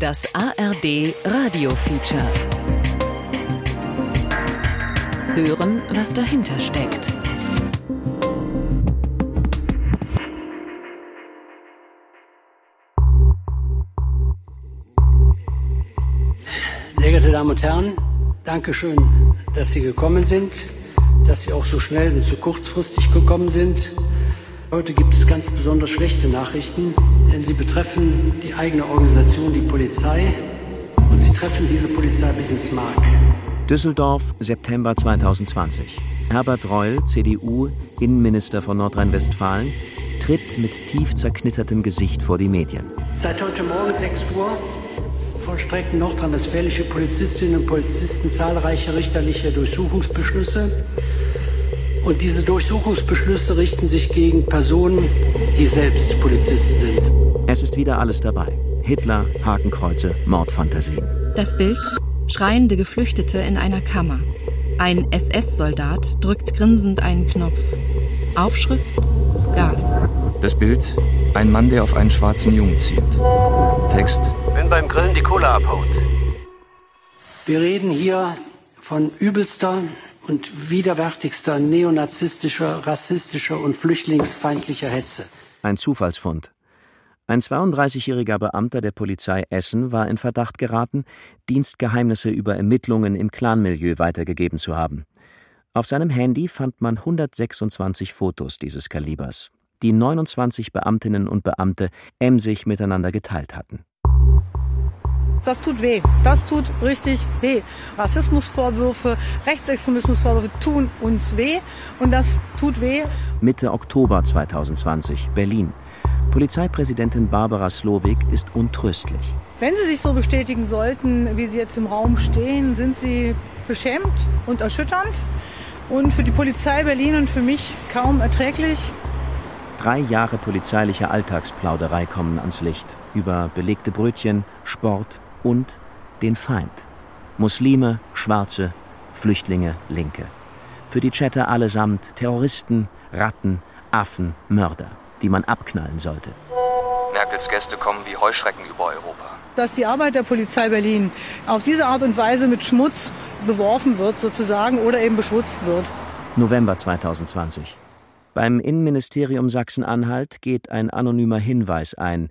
Das ARD Radio Feature. Hören, was dahinter steckt. Sehr geehrte Damen und Herren, danke schön, dass Sie gekommen sind, dass Sie auch so schnell und so kurzfristig gekommen sind. Heute gibt es ganz besonders schlechte Nachrichten, denn sie betreffen die eigene Organisation, die Polizei, und sie treffen diese Polizei bis ins Mark. Düsseldorf, September 2020. Herbert Reul, CDU, Innenminister von Nordrhein-Westfalen, tritt mit tief zerknittertem Gesicht vor die Medien. Seit heute Morgen 6 Uhr vollstrecken nordrhein-westfälische Polizistinnen und Polizisten zahlreiche richterliche Durchsuchungsbeschlüsse und diese Durchsuchungsbeschlüsse richten sich gegen Personen, die selbst Polizisten sind. Es ist wieder alles dabei. Hitler, Hakenkreuze, Mordfantasien. Das Bild? Schreiende Geflüchtete in einer Kammer. Ein SS-Soldat drückt grinsend einen Knopf. Aufschrift: Gas. Das Bild: Ein Mann, der auf einen schwarzen Jungen zielt. Text: Wenn beim Grillen die Kohle abhaut. Wir reden hier von übelster und widerwärtigster neonazistischer, rassistischer und flüchtlingsfeindlicher Hetze. Ein Zufallsfund. Ein 32-jähriger Beamter der Polizei Essen war in Verdacht geraten, Dienstgeheimnisse über Ermittlungen im Clanmilieu weitergegeben zu haben. Auf seinem Handy fand man 126 Fotos dieses Kalibers, die 29 Beamtinnen und Beamte emsig miteinander geteilt hatten. Das tut weh. Das tut richtig weh. Rassismusvorwürfe, Rechtsextremismusvorwürfe tun uns weh und das tut weh. Mitte Oktober 2020, Berlin. Polizeipräsidentin Barbara Slowik ist untröstlich. Wenn Sie sich so bestätigen sollten, wie Sie jetzt im Raum stehen, sind Sie beschämt und erschütternd und für die Polizei Berlin und für mich kaum erträglich. Drei Jahre polizeiliche Alltagsplauderei kommen ans Licht über belegte Brötchen, Sport, und den Feind. Muslime, Schwarze, Flüchtlinge, Linke. Für die Chatter allesamt Terroristen, Ratten, Affen, Mörder, die man abknallen sollte. Merkels Gäste kommen wie Heuschrecken über Europa. Dass die Arbeit der Polizei Berlin auf diese Art und Weise mit Schmutz beworfen wird, sozusagen, oder eben beschmutzt wird. November 2020. Beim Innenministerium Sachsen-Anhalt geht ein anonymer Hinweis ein,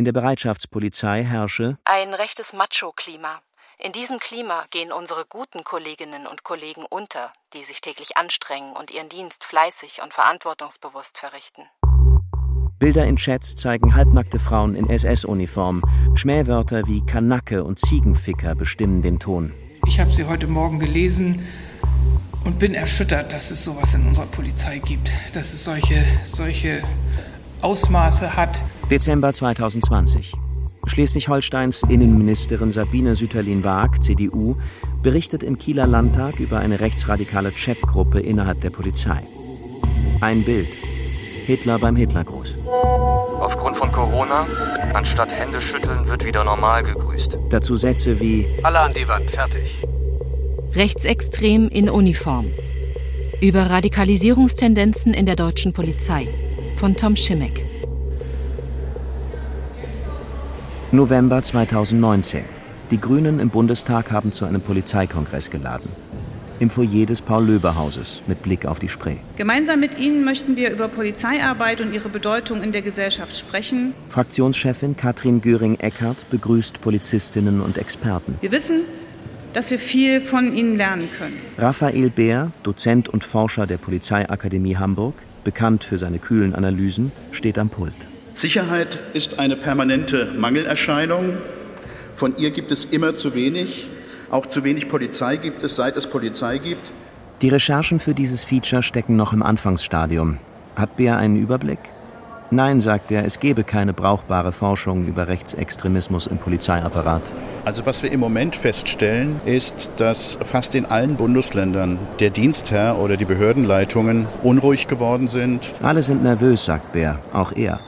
in der Bereitschaftspolizei herrsche ein rechtes Macho-Klima. In diesem Klima gehen unsere guten Kolleginnen und Kollegen unter, die sich täglich anstrengen und ihren Dienst fleißig und verantwortungsbewusst verrichten. Bilder in Chats zeigen halbnackte Frauen in SS-Uniform. Schmähwörter wie Kanacke und Ziegenficker bestimmen den Ton. Ich habe sie heute Morgen gelesen und bin erschüttert, dass es sowas in unserer Polizei gibt, dass es solche, solche Ausmaße hat. Dezember 2020. Schleswig-Holsteins Innenministerin Sabine Süterlin-Waag, CDU, berichtet im Kieler Landtag über eine rechtsradikale Chatgruppe innerhalb der Polizei. Ein Bild. Hitler beim Hitlergruß. Aufgrund von Corona, anstatt Hände schütteln, wird wieder normal gegrüßt. Dazu Sätze wie Alle an die Wand, fertig. Rechtsextrem in Uniform. Über Radikalisierungstendenzen in der deutschen Polizei. Von Tom Schimmeck. November 2019. Die Grünen im Bundestag haben zu einem Polizeikongress geladen. Im Foyer des Paul-Löbe-Hauses mit Blick auf die Spree. Gemeinsam mit Ihnen möchten wir über Polizeiarbeit und ihre Bedeutung in der Gesellschaft sprechen. Fraktionschefin Katrin Göring-Eckardt begrüßt Polizistinnen und Experten. Wir wissen, dass wir viel von Ihnen lernen können. Raphael Beer, Dozent und Forscher der Polizeiakademie Hamburg, bekannt für seine kühlen Analysen, steht am Pult. Sicherheit ist eine permanente Mangelerscheinung. Von ihr gibt es immer zu wenig. Auch zu wenig Polizei gibt es, seit es Polizei gibt. Die Recherchen für dieses Feature stecken noch im Anfangsstadium. Hat Bär einen Überblick? Nein, sagt er, es gebe keine brauchbare Forschung über Rechtsextremismus im Polizeiapparat. Also was wir im Moment feststellen, ist, dass fast in allen Bundesländern der Dienstherr oder die Behördenleitungen unruhig geworden sind. Alle sind nervös, sagt Bär, auch er.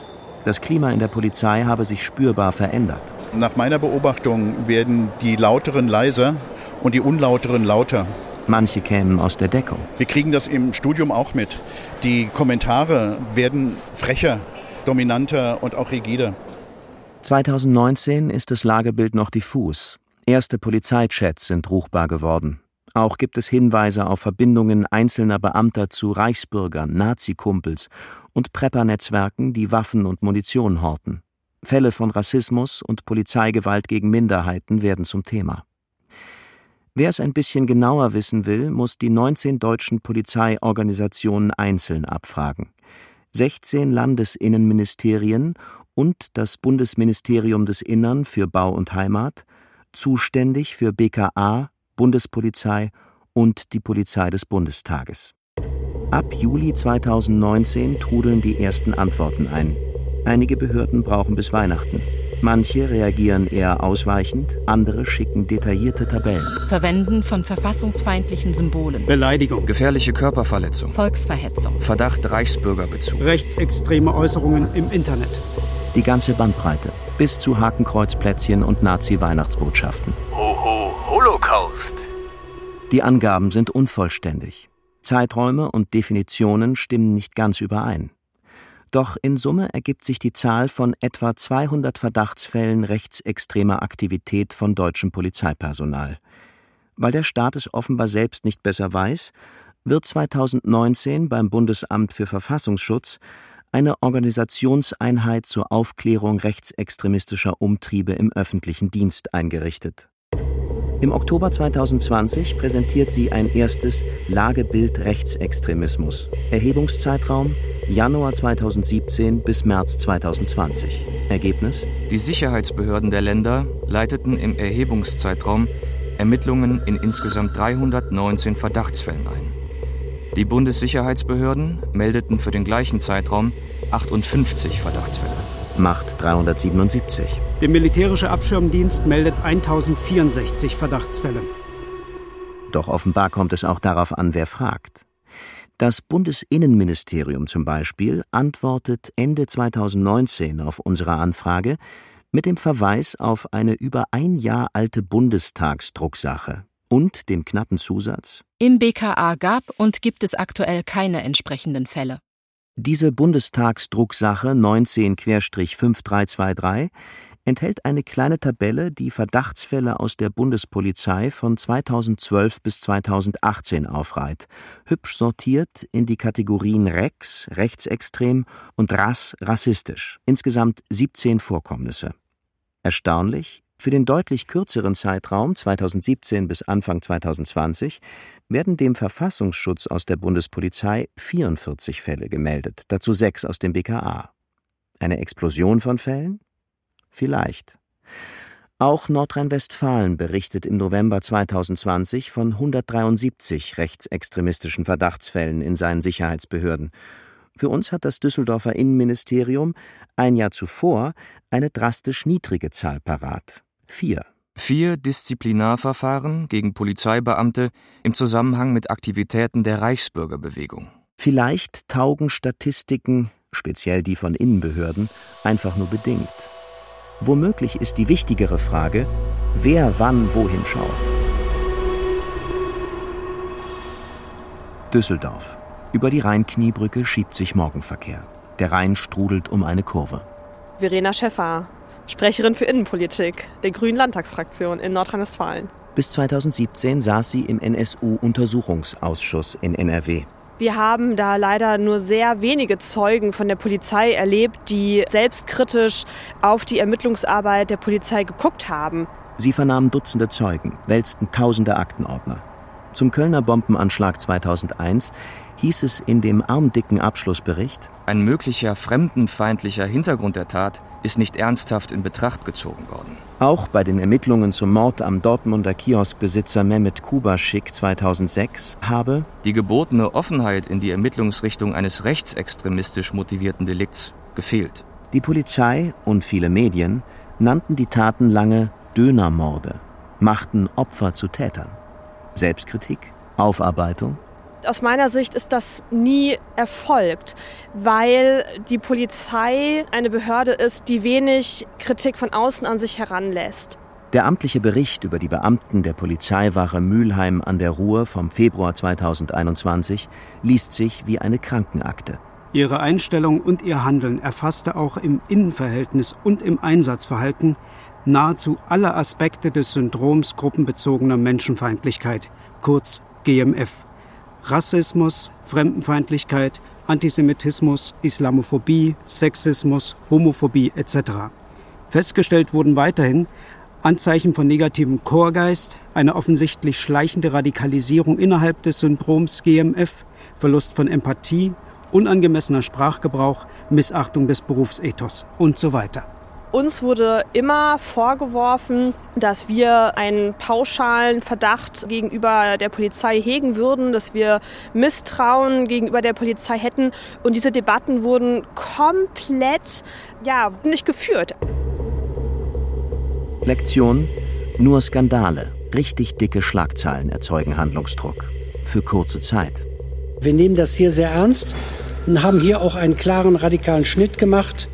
Das Klima in der Polizei habe sich spürbar verändert. Nach meiner Beobachtung werden die Lauteren leiser und die Unlauteren lauter. Manche kämen aus der Deckung. Wir kriegen das im Studium auch mit. Die Kommentare werden frecher, dominanter und auch rigider. 2019 ist das Lagebild noch diffus. Erste Polizeichats sind ruchbar geworden. Auch gibt es Hinweise auf Verbindungen einzelner Beamter zu Reichsbürgern, Nazikumpels und Preppernetzwerken, die Waffen und Munition horten. Fälle von Rassismus und Polizeigewalt gegen Minderheiten werden zum Thema. Wer es ein bisschen genauer wissen will, muss die 19 deutschen Polizeiorganisationen einzeln abfragen. 16 Landesinnenministerien und das Bundesministerium des Innern für Bau und Heimat, zuständig für BKA, Bundespolizei und die Polizei des Bundestages. Ab Juli 2019 trudeln die ersten Antworten ein. Einige Behörden brauchen bis Weihnachten. Manche reagieren eher ausweichend, andere schicken detaillierte Tabellen. Verwenden von verfassungsfeindlichen Symbolen. Beleidigung. Gefährliche Körperverletzung. Volksverhetzung. Verdacht Reichsbürgerbezug. Rechtsextreme Äußerungen im Internet. Die ganze Bandbreite, bis zu Hakenkreuzplätzchen und Nazi-Weihnachtsbotschaften. Hoho, Holocaust. Die Angaben sind unvollständig. Zeiträume und Definitionen stimmen nicht ganz überein. Doch in Summe ergibt sich die Zahl von etwa 200 Verdachtsfällen rechtsextremer Aktivität von deutschem Polizeipersonal. Weil der Staat es offenbar selbst nicht besser weiß, wird 2019 beim Bundesamt für Verfassungsschutz eine Organisationseinheit zur Aufklärung rechtsextremistischer Umtriebe im öffentlichen Dienst eingerichtet. Im Oktober 2020 präsentiert sie ein erstes Lagebild Rechtsextremismus. Erhebungszeitraum Januar 2017 bis März 2020. Ergebnis? Die Sicherheitsbehörden der Länder leiteten im Erhebungszeitraum Ermittlungen in insgesamt 319 Verdachtsfällen ein. Die Bundessicherheitsbehörden meldeten für den gleichen Zeitraum 58 Verdachtsfälle. Macht 377. Der militärische Abschirmdienst meldet 1064 Verdachtsfälle. Doch offenbar kommt es auch darauf an, wer fragt. Das Bundesinnenministerium zum Beispiel antwortet Ende 2019 auf unsere Anfrage mit dem Verweis auf eine über ein Jahr alte Bundestagsdrucksache und dem knappen Zusatz Im BKA gab und gibt es aktuell keine entsprechenden Fälle. Diese Bundestagsdrucksache 19-5323 enthält eine kleine Tabelle, die Verdachtsfälle aus der Bundespolizei von 2012 bis 2018 aufreiht, hübsch sortiert in die Kategorien Rex, rechtsextrem und Rass, rassistisch. Insgesamt 17 Vorkommnisse. Erstaunlich, für den deutlich kürzeren Zeitraum 2017 bis Anfang 2020 werden dem Verfassungsschutz aus der Bundespolizei 44 Fälle gemeldet, dazu sechs aus dem BKA. Eine Explosion von Fällen? Vielleicht. Auch Nordrhein-Westfalen berichtet im November 2020 von 173 rechtsextremistischen Verdachtsfällen in seinen Sicherheitsbehörden. Für uns hat das Düsseldorfer Innenministerium ein Jahr zuvor eine drastisch niedrige Zahl parat. Vier. Vier Disziplinarverfahren gegen Polizeibeamte im Zusammenhang mit Aktivitäten der Reichsbürgerbewegung. Vielleicht taugen Statistiken, speziell die von Innenbehörden, einfach nur bedingt. Womöglich ist die wichtigere Frage, wer wann wohin schaut. Düsseldorf. Über die Rheinkniebrücke schiebt sich Morgenverkehr. Der Rhein strudelt um eine Kurve. Verena Schäffer, Sprecherin für Innenpolitik der Grünen Landtagsfraktion in Nordrhein-Westfalen. Bis 2017 saß sie im NSU-Untersuchungsausschuss in NRW. Wir haben da leider nur sehr wenige Zeugen von der Polizei erlebt, die selbstkritisch auf die Ermittlungsarbeit der Polizei geguckt haben. Sie vernahmen Dutzende Zeugen, wälzten tausende Aktenordner. Zum Kölner Bombenanschlag 2001 hieß es in dem armdicken Abschlussbericht, ein möglicher fremdenfeindlicher Hintergrund der Tat ist nicht ernsthaft in Betracht gezogen worden. Auch bei den Ermittlungen zum Mord am Dortmunder Kioskbesitzer Mehmet Kubaschik 2006 habe die gebotene Offenheit in die Ermittlungsrichtung eines rechtsextremistisch motivierten Delikts gefehlt. Die Polizei und viele Medien nannten die Taten lange Dönermorde, machten Opfer zu Tätern. Selbstkritik? Aufarbeitung? Aus meiner Sicht ist das nie erfolgt, weil die Polizei eine Behörde ist, die wenig Kritik von außen an sich heranlässt. Der amtliche Bericht über die Beamten der Polizeiwache Mülheim an der Ruhr vom Februar 2021 liest sich wie eine Krankenakte. Ihre Einstellung und ihr Handeln erfasste auch im Innenverhältnis und im Einsatzverhalten nahezu alle Aspekte des Syndroms gruppenbezogener Menschenfeindlichkeit, kurz GMF. Rassismus, Fremdenfeindlichkeit, Antisemitismus, Islamophobie, Sexismus, Homophobie etc. Festgestellt wurden weiterhin Anzeichen von negativem Chorgeist, eine offensichtlich schleichende Radikalisierung innerhalb des Syndroms GMF, Verlust von Empathie, unangemessener Sprachgebrauch, Missachtung des Berufsethos und so weiter. Uns wurde immer vorgeworfen, dass wir einen pauschalen Verdacht gegenüber der Polizei hegen würden, dass wir Misstrauen gegenüber der Polizei hätten. Und diese Debatten wurden komplett ja, nicht geführt. Lektion: Nur Skandale, richtig dicke Schlagzeilen erzeugen Handlungsdruck. Für kurze Zeit. Wir nehmen das hier sehr ernst und haben hier auch einen klaren radikalen Schnitt gemacht.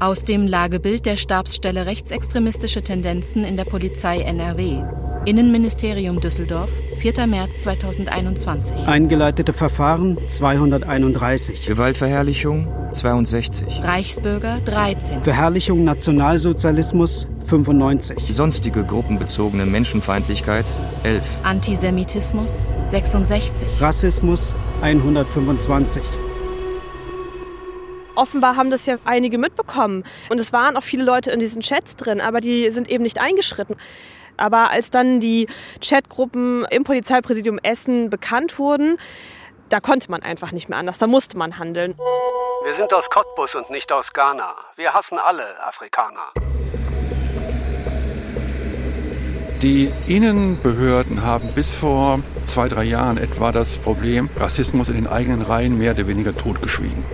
Aus dem Lagebild der Stabsstelle Rechtsextremistische Tendenzen in der Polizei NRW. Innenministerium Düsseldorf, 4. März 2021. Eingeleitete Verfahren 231. Gewaltverherrlichung 62. Reichsbürger 13. Verherrlichung Nationalsozialismus 95. Sonstige gruppenbezogene Menschenfeindlichkeit 11. Antisemitismus 66. Rassismus 125 offenbar haben das ja einige mitbekommen. Und es waren auch viele Leute in diesen Chats drin, aber die sind eben nicht eingeschritten. Aber als dann die Chatgruppen im Polizeipräsidium Essen bekannt wurden, da konnte man einfach nicht mehr anders, da musste man handeln. Wir sind aus Cottbus und nicht aus Ghana. Wir hassen alle Afrikaner. Die Innenbehörden haben bis vor zwei, drei Jahren etwa das Problem Rassismus in den eigenen Reihen mehr oder weniger totgeschwiegen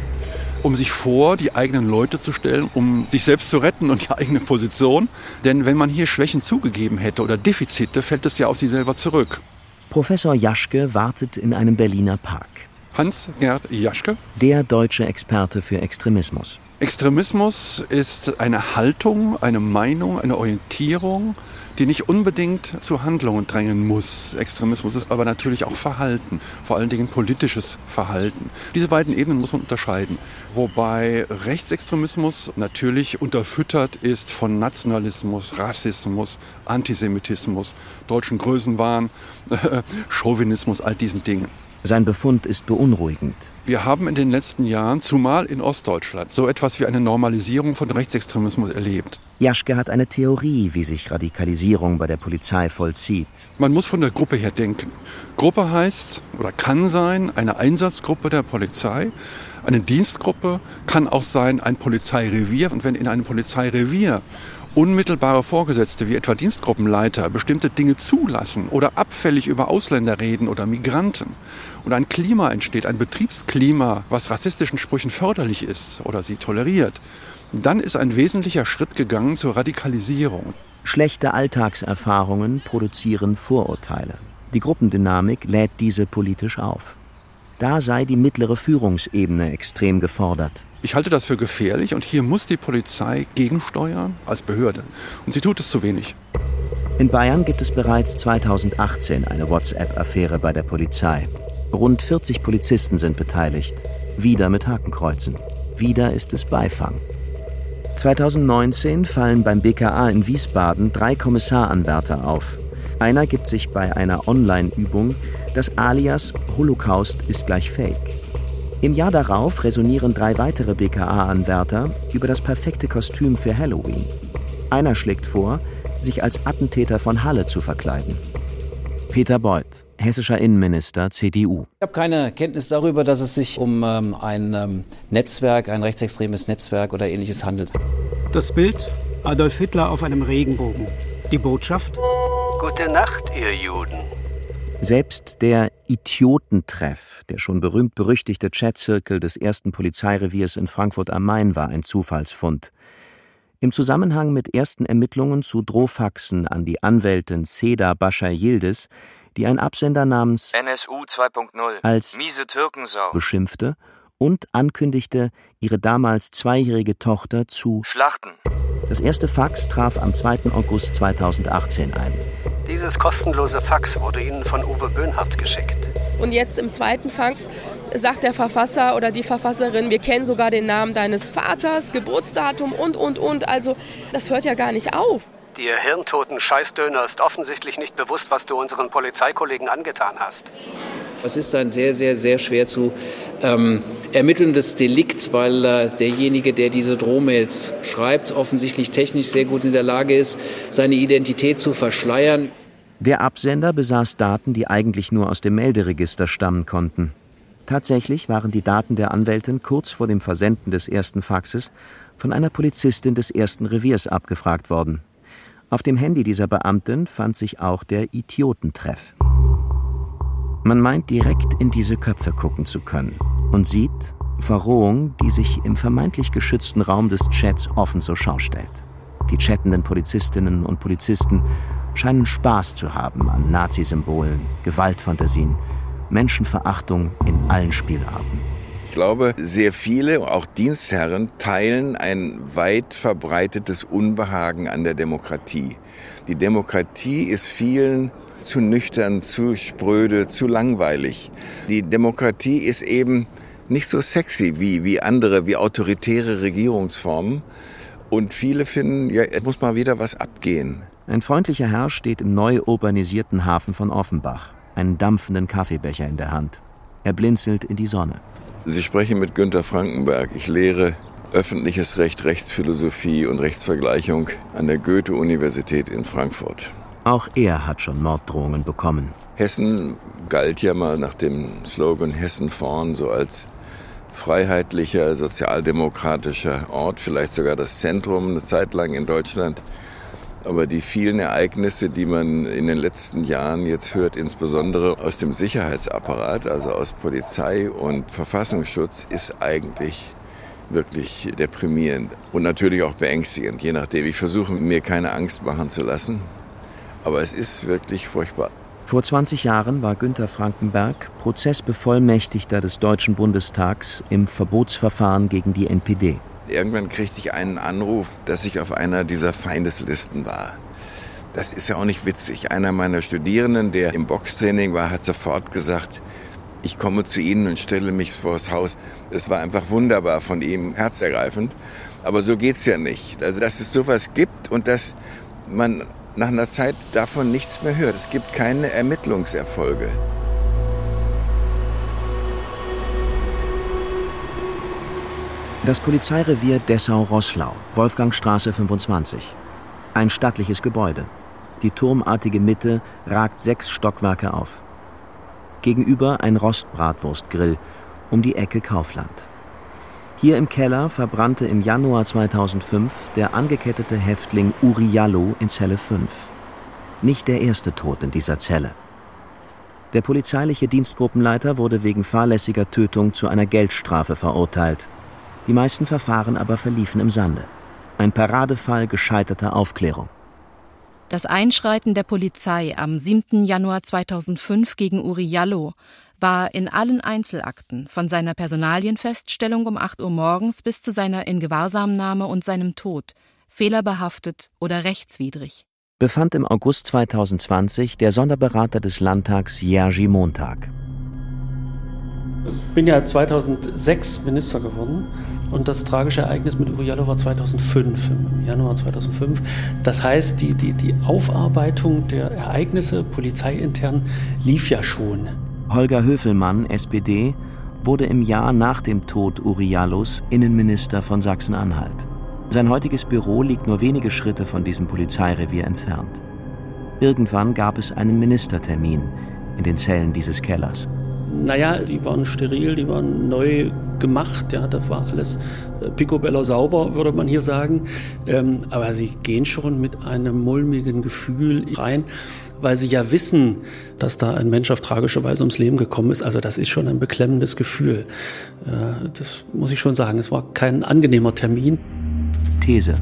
um sich vor die eigenen Leute zu stellen, um sich selbst zu retten und die eigene Position. Denn wenn man hier Schwächen zugegeben hätte oder Defizite, fällt es ja auf sie selber zurück. Professor Jaschke wartet in einem Berliner Park. Hans-Gerd Jaschke. Der deutsche Experte für Extremismus. Extremismus ist eine Haltung, eine Meinung, eine Orientierung, die nicht unbedingt zu Handlungen drängen muss. Extremismus ist aber natürlich auch Verhalten, vor allen Dingen politisches Verhalten. Diese beiden Ebenen muss man unterscheiden. Wobei Rechtsextremismus natürlich unterfüttert ist von Nationalismus, Rassismus, Antisemitismus, deutschen Größenwahn, Chauvinismus, all diesen Dingen. Sein Befund ist beunruhigend. Wir haben in den letzten Jahren, zumal in Ostdeutschland, so etwas wie eine Normalisierung von Rechtsextremismus erlebt. Jaschke hat eine Theorie, wie sich Radikalisierung bei der Polizei vollzieht. Man muss von der Gruppe her denken. Gruppe heißt oder kann sein eine Einsatzgruppe der Polizei. Eine Dienstgruppe kann auch sein ein Polizeirevier. Und wenn in einem Polizeirevier unmittelbare Vorgesetzte wie etwa Dienstgruppenleiter bestimmte Dinge zulassen oder abfällig über Ausländer reden oder Migranten und ein Klima entsteht, ein Betriebsklima, was rassistischen Sprüchen förderlich ist oder sie toleriert, dann ist ein wesentlicher Schritt gegangen zur Radikalisierung. Schlechte Alltagserfahrungen produzieren Vorurteile. Die Gruppendynamik lädt diese politisch auf. Da sei die mittlere Führungsebene extrem gefordert. Ich halte das für gefährlich und hier muss die Polizei gegensteuern als Behörde. Und sie tut es zu wenig. In Bayern gibt es bereits 2018 eine WhatsApp-Affäre bei der Polizei. Rund 40 Polizisten sind beteiligt. Wieder mit Hakenkreuzen. Wieder ist es Beifang. 2019 fallen beim BKA in Wiesbaden drei Kommissaranwärter auf. Einer gibt sich bei einer Online-Übung das Alias Holocaust ist gleich Fake. Im Jahr darauf resonieren drei weitere BKA-Anwärter über das perfekte Kostüm für Halloween. Einer schlägt vor, sich als Attentäter von Halle zu verkleiden. Peter Beuth, hessischer Innenminister, CDU. Ich habe keine Kenntnis darüber, dass es sich um ähm, ein ähm, Netzwerk, ein rechtsextremes Netzwerk oder ähnliches handelt. Das Bild Adolf Hitler auf einem Regenbogen. Die Botschaft? Gute Nacht, ihr Juden. Selbst der Idiotentreff, der schon berühmt-berüchtigte Chatzirkel des ersten Polizeireviers in Frankfurt am Main, war ein Zufallsfund. Im Zusammenhang mit ersten Ermittlungen zu Drohfaxen an die Anwältin Seda Bascha Yildiz, die ein Absender namens NSU 2.0 als miese Türkensau beschimpfte und ankündigte, ihre damals zweijährige Tochter zu schlachten. Das erste Fax traf am 2. August 2018 ein. Dieses kostenlose Fax wurde Ihnen von Uwe Böhnhardt geschickt. Und jetzt im zweiten Fax sagt der Verfasser oder die Verfasserin, wir kennen sogar den Namen deines Vaters, Geburtsdatum und, und, und. Also das hört ja gar nicht auf. Dir hirntoten Scheißdöner ist offensichtlich nicht bewusst, was du unseren Polizeikollegen angetan hast. Es ist ein sehr, sehr, sehr schwer zu ähm, ermittelndes Delikt, weil äh, derjenige, der diese Drohmails schreibt, offensichtlich technisch sehr gut in der Lage ist, seine Identität zu verschleiern. Der Absender besaß Daten, die eigentlich nur aus dem Melderegister stammen konnten. Tatsächlich waren die Daten der Anwältin kurz vor dem Versenden des ersten Faxes von einer Polizistin des ersten Reviers abgefragt worden. Auf dem Handy dieser Beamtin fand sich auch der Idiotentreff. Man meint direkt in diese Köpfe gucken zu können und sieht Verrohung, die sich im vermeintlich geschützten Raum des Chats offen zur Schau stellt. Die chattenden Polizistinnen und Polizisten scheinen Spaß zu haben an Nazisymbolen, Gewaltfantasien, Menschenverachtung in allen Spielarten. Ich glaube, sehr viele, auch Dienstherren, teilen ein weit verbreitetes Unbehagen an der Demokratie. Die Demokratie ist vielen zu nüchtern, zu spröde, zu langweilig. Die Demokratie ist eben nicht so sexy wie, wie andere, wie autoritäre Regierungsformen. Und viele finden, ja, es muss mal wieder was abgehen. Ein freundlicher Herr steht im neu urbanisierten Hafen von Offenbach, einen dampfenden Kaffeebecher in der Hand. Er blinzelt in die Sonne. Sie sprechen mit Günter Frankenberg. Ich lehre öffentliches Recht, Rechtsphilosophie und Rechtsvergleichung an der Goethe-Universität in Frankfurt. Auch er hat schon Morddrohungen bekommen. Hessen galt ja mal nach dem Slogan Hessen vorn so als freiheitlicher, sozialdemokratischer Ort, vielleicht sogar das Zentrum eine Zeit lang in Deutschland. Aber die vielen Ereignisse, die man in den letzten Jahren jetzt hört, insbesondere aus dem Sicherheitsapparat, also aus Polizei und Verfassungsschutz, ist eigentlich wirklich deprimierend und natürlich auch beängstigend, je nachdem. Ich versuche mir keine Angst machen zu lassen. Aber es ist wirklich furchtbar. Vor 20 Jahren war Günter Frankenberg Prozessbevollmächtigter des Deutschen Bundestags im Verbotsverfahren gegen die NPD. Irgendwann kriegte ich einen Anruf, dass ich auf einer dieser Feindeslisten war. Das ist ja auch nicht witzig. Einer meiner Studierenden, der im Boxtraining war, hat sofort gesagt, ich komme zu Ihnen und stelle mich vors Haus. Es war einfach wunderbar von ihm, herzergreifend. Aber so geht's ja nicht. Also, dass es sowas gibt und dass man nach einer Zeit davon nichts mehr hört. Es gibt keine Ermittlungserfolge. Das Polizeirevier Dessau-Roßlau, Wolfgangstraße 25. Ein stattliches Gebäude. Die turmartige Mitte ragt sechs Stockwerke auf. Gegenüber ein Rostbratwurstgrill, um die Ecke Kaufland. Hier im Keller verbrannte im Januar 2005 der angekettete Häftling Uri Jallo in Zelle 5. Nicht der erste Tod in dieser Zelle. Der polizeiliche Dienstgruppenleiter wurde wegen fahrlässiger Tötung zu einer Geldstrafe verurteilt. Die meisten Verfahren aber verliefen im Sande. Ein Paradefall gescheiterter Aufklärung. Das Einschreiten der Polizei am 7. Januar 2005 gegen Uri Jallo war in allen Einzelakten von seiner Personalienfeststellung um 8 Uhr morgens bis zu seiner Ingewahrsamnahme und seinem Tod fehlerbehaftet oder rechtswidrig. Befand im August 2020 der Sonderberater des Landtags Jerzy Montag. Ich bin ja 2006 Minister geworden und das tragische Ereignis mit Uriallo war 2005, im Januar 2005. Das heißt, die, die, die Aufarbeitung der Ereignisse polizeiintern lief ja schon. Holger Höfelmann, SPD, wurde im Jahr nach dem Tod Uriallos Innenminister von Sachsen-Anhalt. Sein heutiges Büro liegt nur wenige Schritte von diesem Polizeirevier entfernt. Irgendwann gab es einen Ministertermin in den Zellen dieses Kellers. Naja, die waren steril, die waren neu gemacht, ja, das war alles äh, picobello sauber, würde man hier sagen. Ähm, aber sie gehen schon mit einem mulmigen Gefühl rein weil sie ja wissen, dass da ein Mensch auf tragische Weise ums Leben gekommen ist. Also das ist schon ein beklemmendes Gefühl. Äh, das muss ich schon sagen. Es war kein angenehmer Termin. These.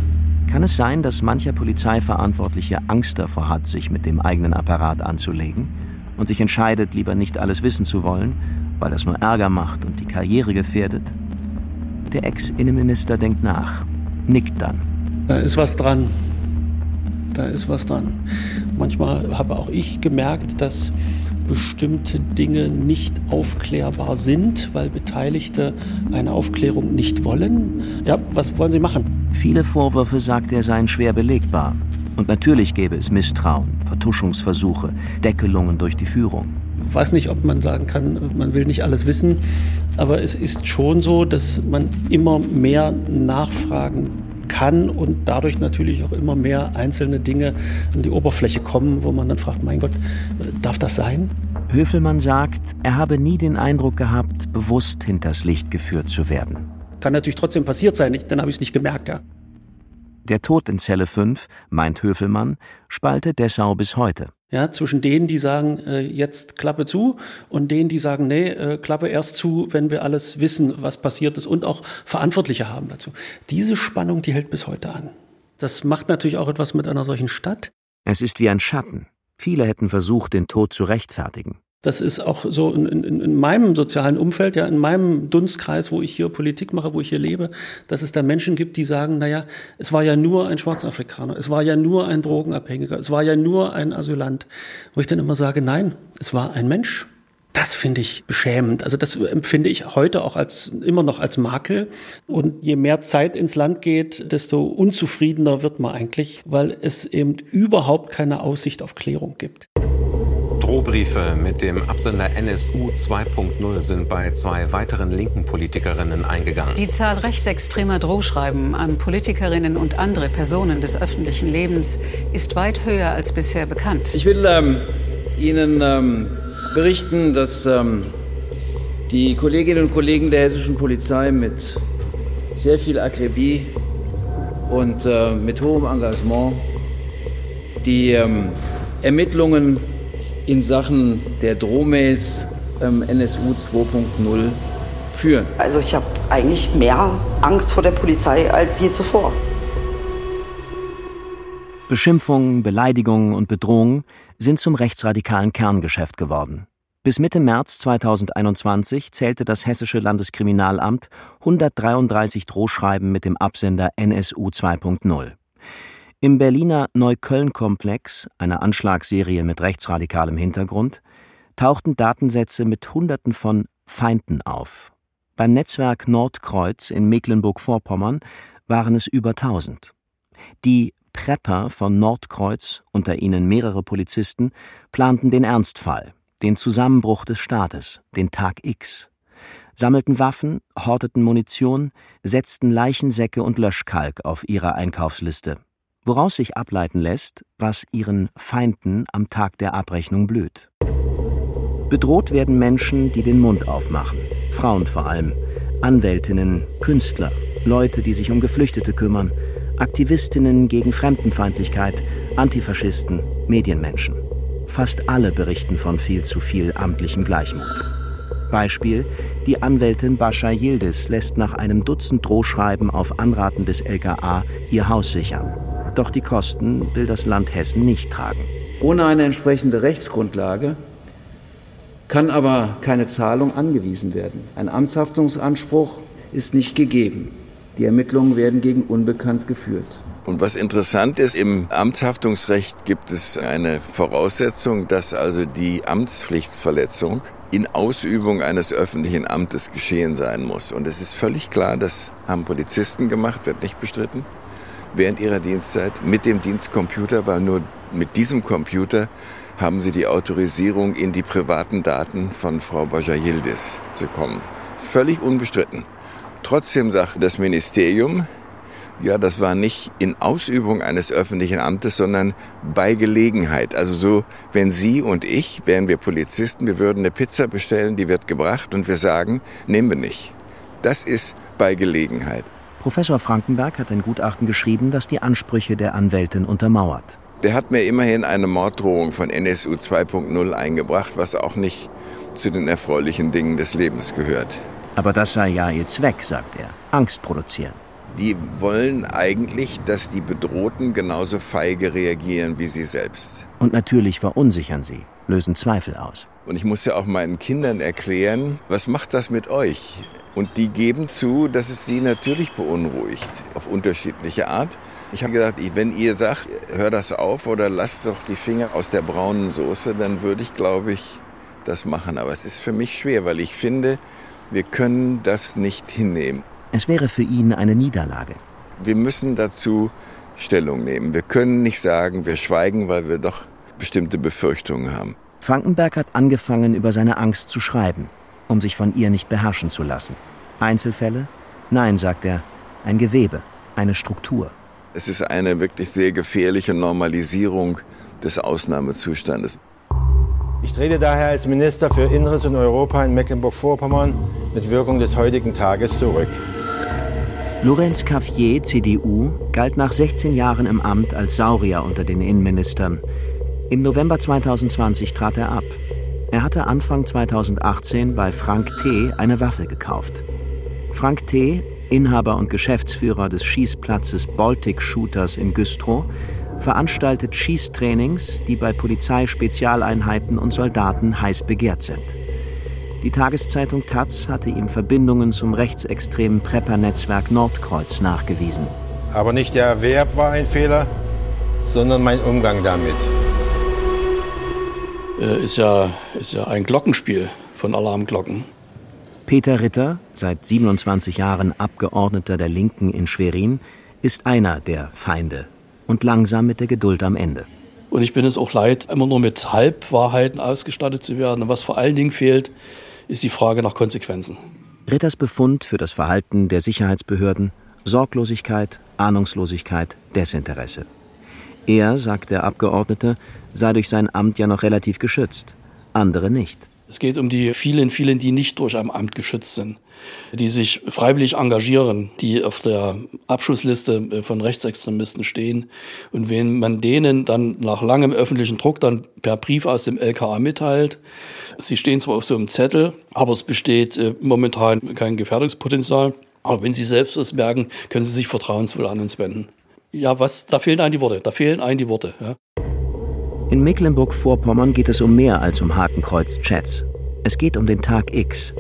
Kann es sein, dass mancher Polizeiverantwortliche Angst davor hat, sich mit dem eigenen Apparat anzulegen und sich entscheidet, lieber nicht alles wissen zu wollen, weil das nur Ärger macht und die Karriere gefährdet? Der Ex-Innenminister denkt nach, nickt dann. Da ist was dran. Da ist was dran. Manchmal habe auch ich gemerkt, dass bestimmte Dinge nicht aufklärbar sind, weil Beteiligte eine Aufklärung nicht wollen. Ja, was wollen Sie machen? Viele Vorwürfe, sagt er, seien schwer belegbar. Und natürlich gäbe es Misstrauen, Vertuschungsversuche, Deckelungen durch die Führung. Ich weiß nicht, ob man sagen kann, man will nicht alles wissen, aber es ist schon so, dass man immer mehr nachfragen kann und dadurch natürlich auch immer mehr einzelne Dinge an die Oberfläche kommen, wo man dann fragt, mein Gott, darf das sein? Höfelmann sagt, er habe nie den Eindruck gehabt, bewusst hinters Licht geführt zu werden. Kann natürlich trotzdem passiert sein, dann habe ich es nicht gemerkt, ja. Der Tod in Zelle 5, meint Höfelmann, spalte Dessau bis heute. Ja, zwischen denen, die sagen, äh, jetzt Klappe zu und denen, die sagen, nee, äh, Klappe erst zu, wenn wir alles wissen, was passiert ist und auch Verantwortliche haben dazu. Diese Spannung, die hält bis heute an. Das macht natürlich auch etwas mit einer solchen Stadt. Es ist wie ein Schatten. Viele hätten versucht, den Tod zu rechtfertigen. Das ist auch so in, in, in, meinem sozialen Umfeld, ja, in meinem Dunstkreis, wo ich hier Politik mache, wo ich hier lebe, dass es da Menschen gibt, die sagen, naja, es war ja nur ein Schwarzafrikaner, es war ja nur ein Drogenabhängiger, es war ja nur ein Asylant. Wo ich dann immer sage, nein, es war ein Mensch. Das finde ich beschämend. Also das empfinde ich heute auch als immer noch als Makel. Und je mehr Zeit ins Land geht, desto unzufriedener wird man eigentlich, weil es eben überhaupt keine Aussicht auf Klärung gibt. Drohbriefe mit dem Absender NSU 2.0 sind bei zwei weiteren linken Politikerinnen eingegangen. Die Zahl rechtsextremer Drohschreiben an Politikerinnen und andere Personen des öffentlichen Lebens ist weit höher als bisher bekannt. Ich will ähm, Ihnen ähm, berichten, dass ähm, die Kolleginnen und Kollegen der hessischen Polizei mit sehr viel Akribie und äh, mit hohem Engagement die ähm, Ermittlungen in Sachen der Drohmails ähm, NSU 2.0 führen? Also ich habe eigentlich mehr Angst vor der Polizei als je zuvor. Beschimpfungen, Beleidigungen und Bedrohungen sind zum rechtsradikalen Kerngeschäft geworden. Bis Mitte März 2021 zählte das Hessische Landeskriminalamt 133 Drohschreiben mit dem Absender NSU 2.0. Im Berliner Neukölln-Komplex, einer Anschlagsserie mit rechtsradikalem Hintergrund, tauchten Datensätze mit Hunderten von Feinden auf. Beim Netzwerk Nordkreuz in Mecklenburg-Vorpommern waren es über 1000. Die Prepper von Nordkreuz, unter ihnen mehrere Polizisten, planten den Ernstfall, den Zusammenbruch des Staates, den Tag X, sammelten Waffen, horteten Munition, setzten Leichensäcke und Löschkalk auf ihre Einkaufsliste woraus sich ableiten lässt, was ihren Feinden am Tag der Abrechnung blüht. Bedroht werden Menschen, die den Mund aufmachen, Frauen vor allem, Anwältinnen, Künstler, Leute, die sich um Geflüchtete kümmern, Aktivistinnen gegen Fremdenfeindlichkeit, Antifaschisten, Medienmenschen. Fast alle berichten von viel zu viel amtlichem Gleichmut. Beispiel: Die Anwältin Bascha Yildiz lässt nach einem Dutzend Drohschreiben auf Anraten des LKA ihr Haus sichern. Doch die Kosten will das Land Hessen nicht tragen. Ohne eine entsprechende Rechtsgrundlage kann aber keine Zahlung angewiesen werden. Ein Amtshaftungsanspruch ist nicht gegeben. Die Ermittlungen werden gegen Unbekannt geführt. Und was interessant ist, im Amtshaftungsrecht gibt es eine Voraussetzung, dass also die Amtspflichtsverletzung in Ausübung eines öffentlichen Amtes geschehen sein muss. Und es ist völlig klar, das haben Polizisten gemacht, wird nicht bestritten während ihrer Dienstzeit mit dem Dienstcomputer, weil nur mit diesem Computer haben sie die Autorisierung, in die privaten Daten von Frau Bajayildis zu kommen. Ist völlig unbestritten. Trotzdem sagt das Ministerium, ja, das war nicht in Ausübung eines öffentlichen Amtes, sondern bei Gelegenheit. Also so, wenn Sie und ich, wären wir Polizisten, wir würden eine Pizza bestellen, die wird gebracht und wir sagen, nehmen wir nicht. Das ist bei Gelegenheit. Professor Frankenberg hat ein Gutachten geschrieben, das die Ansprüche der Anwältin untermauert. Der hat mir immerhin eine Morddrohung von NSU 2.0 eingebracht, was auch nicht zu den erfreulichen Dingen des Lebens gehört. Aber das sei ja ihr Zweck, sagt er. Angst produzieren. Die wollen eigentlich, dass die Bedrohten genauso feige reagieren wie sie selbst. Und natürlich verunsichern sie, lösen Zweifel aus. Und ich muss ja auch meinen Kindern erklären, was macht das mit euch? Und die geben zu, dass es sie natürlich beunruhigt, auf unterschiedliche Art. Ich habe gedacht, wenn ihr sagt, hör das auf oder lasst doch die Finger aus der braunen Soße, dann würde ich, glaube ich, das machen. Aber es ist für mich schwer, weil ich finde, wir können das nicht hinnehmen. Es wäre für ihn eine Niederlage. Wir müssen dazu Stellung nehmen. Wir können nicht sagen, wir schweigen, weil wir doch bestimmte Befürchtungen haben. Frankenberg hat angefangen, über seine Angst zu schreiben, um sich von ihr nicht beherrschen zu lassen. Einzelfälle? Nein, sagt er, ein Gewebe, eine Struktur. Es ist eine wirklich sehr gefährliche Normalisierung des Ausnahmezustandes. Ich trete daher als Minister für Inneres und Europa in Mecklenburg-Vorpommern mit Wirkung des heutigen Tages zurück. Lorenz Caffier, CDU, galt nach 16 Jahren im Amt als Saurier unter den Innenministern. Im November 2020 trat er ab. Er hatte Anfang 2018 bei Frank T. eine Waffe gekauft. Frank T., Inhaber und Geschäftsführer des Schießplatzes Baltic Shooters in Güstrow, veranstaltet Schießtrainings, die bei Polizeispezialeinheiten und Soldaten heiß begehrt sind. Die Tageszeitung Taz hatte ihm Verbindungen zum rechtsextremen Prepper-Netzwerk Nordkreuz nachgewiesen. Aber nicht der Erwerb war ein Fehler, sondern mein Umgang damit. Äh, ist, ja, ist ja ein Glockenspiel von Alarmglocken. Peter Ritter, seit 27 Jahren Abgeordneter der Linken in Schwerin, ist einer der Feinde und langsam mit der Geduld am Ende. Und ich bin es auch leid, immer nur mit Halbwahrheiten ausgestattet zu werden. Und was vor allen Dingen fehlt, ist die Frage nach Konsequenzen. Ritters Befund für das Verhalten der Sicherheitsbehörden Sorglosigkeit, Ahnungslosigkeit, Desinteresse. Er, sagt der Abgeordnete, sei durch sein Amt ja noch relativ geschützt, andere nicht. Es geht um die vielen, vielen, die nicht durch ein Amt geschützt sind, die sich freiwillig engagieren, die auf der Abschussliste äh, von Rechtsextremisten stehen. Und wenn man denen dann nach langem öffentlichen Druck dann per Brief aus dem LKA mitteilt, sie stehen zwar auf so einem Zettel, aber es besteht äh, momentan kein Gefährdungspotenzial. Aber wenn sie selbst das merken, können sie sich vertrauensvoll an uns wenden. Ja, was, da fehlen einem die Worte, da fehlen einem die Worte. Ja. In Mecklenburg-Vorpommern geht es um mehr als um Hakenkreuz-Chats. Es geht um den Tag X,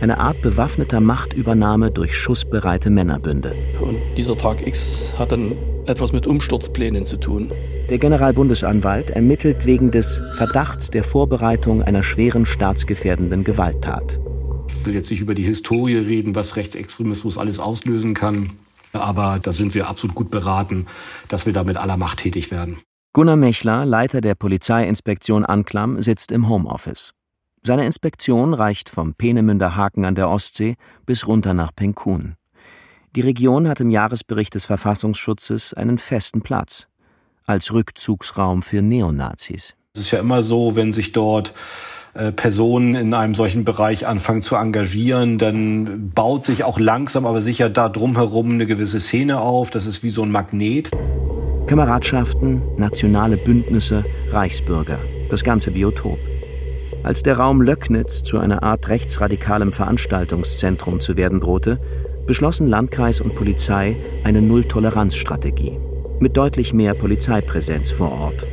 eine Art bewaffneter Machtübernahme durch schussbereite Männerbünde. Und dieser Tag X hat dann etwas mit Umsturzplänen zu tun. Der Generalbundesanwalt ermittelt wegen des Verdachts der Vorbereitung einer schweren staatsgefährdenden Gewalttat. Ich will jetzt nicht über die Historie reden, was Rechtsextremismus alles auslösen kann, aber da sind wir absolut gut beraten, dass wir da mit aller Macht tätig werden. Gunnar Mechler, Leiter der Polizeiinspektion Anklam, sitzt im Homeoffice. Seine Inspektion reicht vom Peenemünder Haken an der Ostsee bis runter nach Penkun. Die Region hat im Jahresbericht des Verfassungsschutzes einen festen Platz als Rückzugsraum für Neonazis. Es ist ja immer so, wenn sich dort äh, Personen in einem solchen Bereich anfangen zu engagieren, dann baut sich auch langsam aber sicher da drumherum eine gewisse Szene auf. Das ist wie so ein Magnet. Kameradschaften, nationale Bündnisse, Reichsbürger, das ganze Biotop. Als der Raum Löcknitz zu einer Art rechtsradikalem Veranstaltungszentrum zu werden drohte, beschlossen Landkreis und Polizei eine Null-Toleranz-Strategie mit deutlich mehr Polizeipräsenz vor Ort.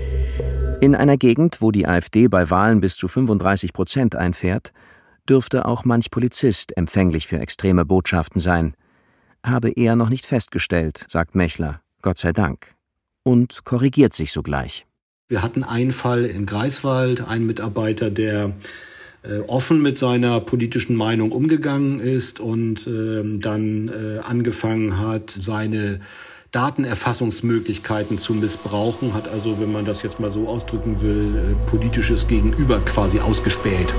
In einer Gegend, wo die AfD bei Wahlen bis zu 35 Prozent einfährt, dürfte auch manch Polizist empfänglich für extreme Botschaften sein. Habe er noch nicht festgestellt, sagt Mechler, Gott sei Dank und korrigiert sich sogleich. Wir hatten einen Fall in Greifswald, einen Mitarbeiter, der äh, offen mit seiner politischen Meinung umgegangen ist und äh, dann äh, angefangen hat, seine Datenerfassungsmöglichkeiten zu missbrauchen, hat also, wenn man das jetzt mal so ausdrücken will, äh, politisches Gegenüber quasi ausgespäht.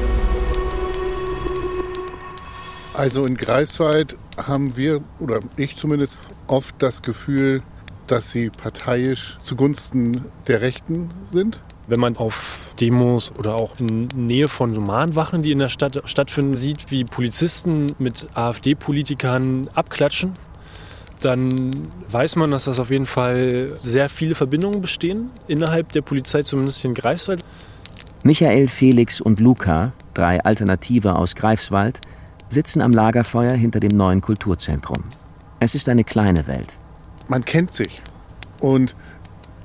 Also in Greifswald haben wir, oder ich zumindest, oft das Gefühl, dass sie parteiisch zugunsten der Rechten sind? Wenn man auf Demos oder auch in Nähe von so Mahnwachen, die in der Stadt stattfinden, sieht, wie Polizisten mit AfD-Politikern abklatschen, dann weiß man, dass das auf jeden Fall sehr viele Verbindungen bestehen innerhalb der Polizei, zumindest in Greifswald. Michael, Felix und Luca, drei Alternative aus Greifswald, sitzen am Lagerfeuer hinter dem neuen Kulturzentrum. Es ist eine kleine Welt man kennt sich. Und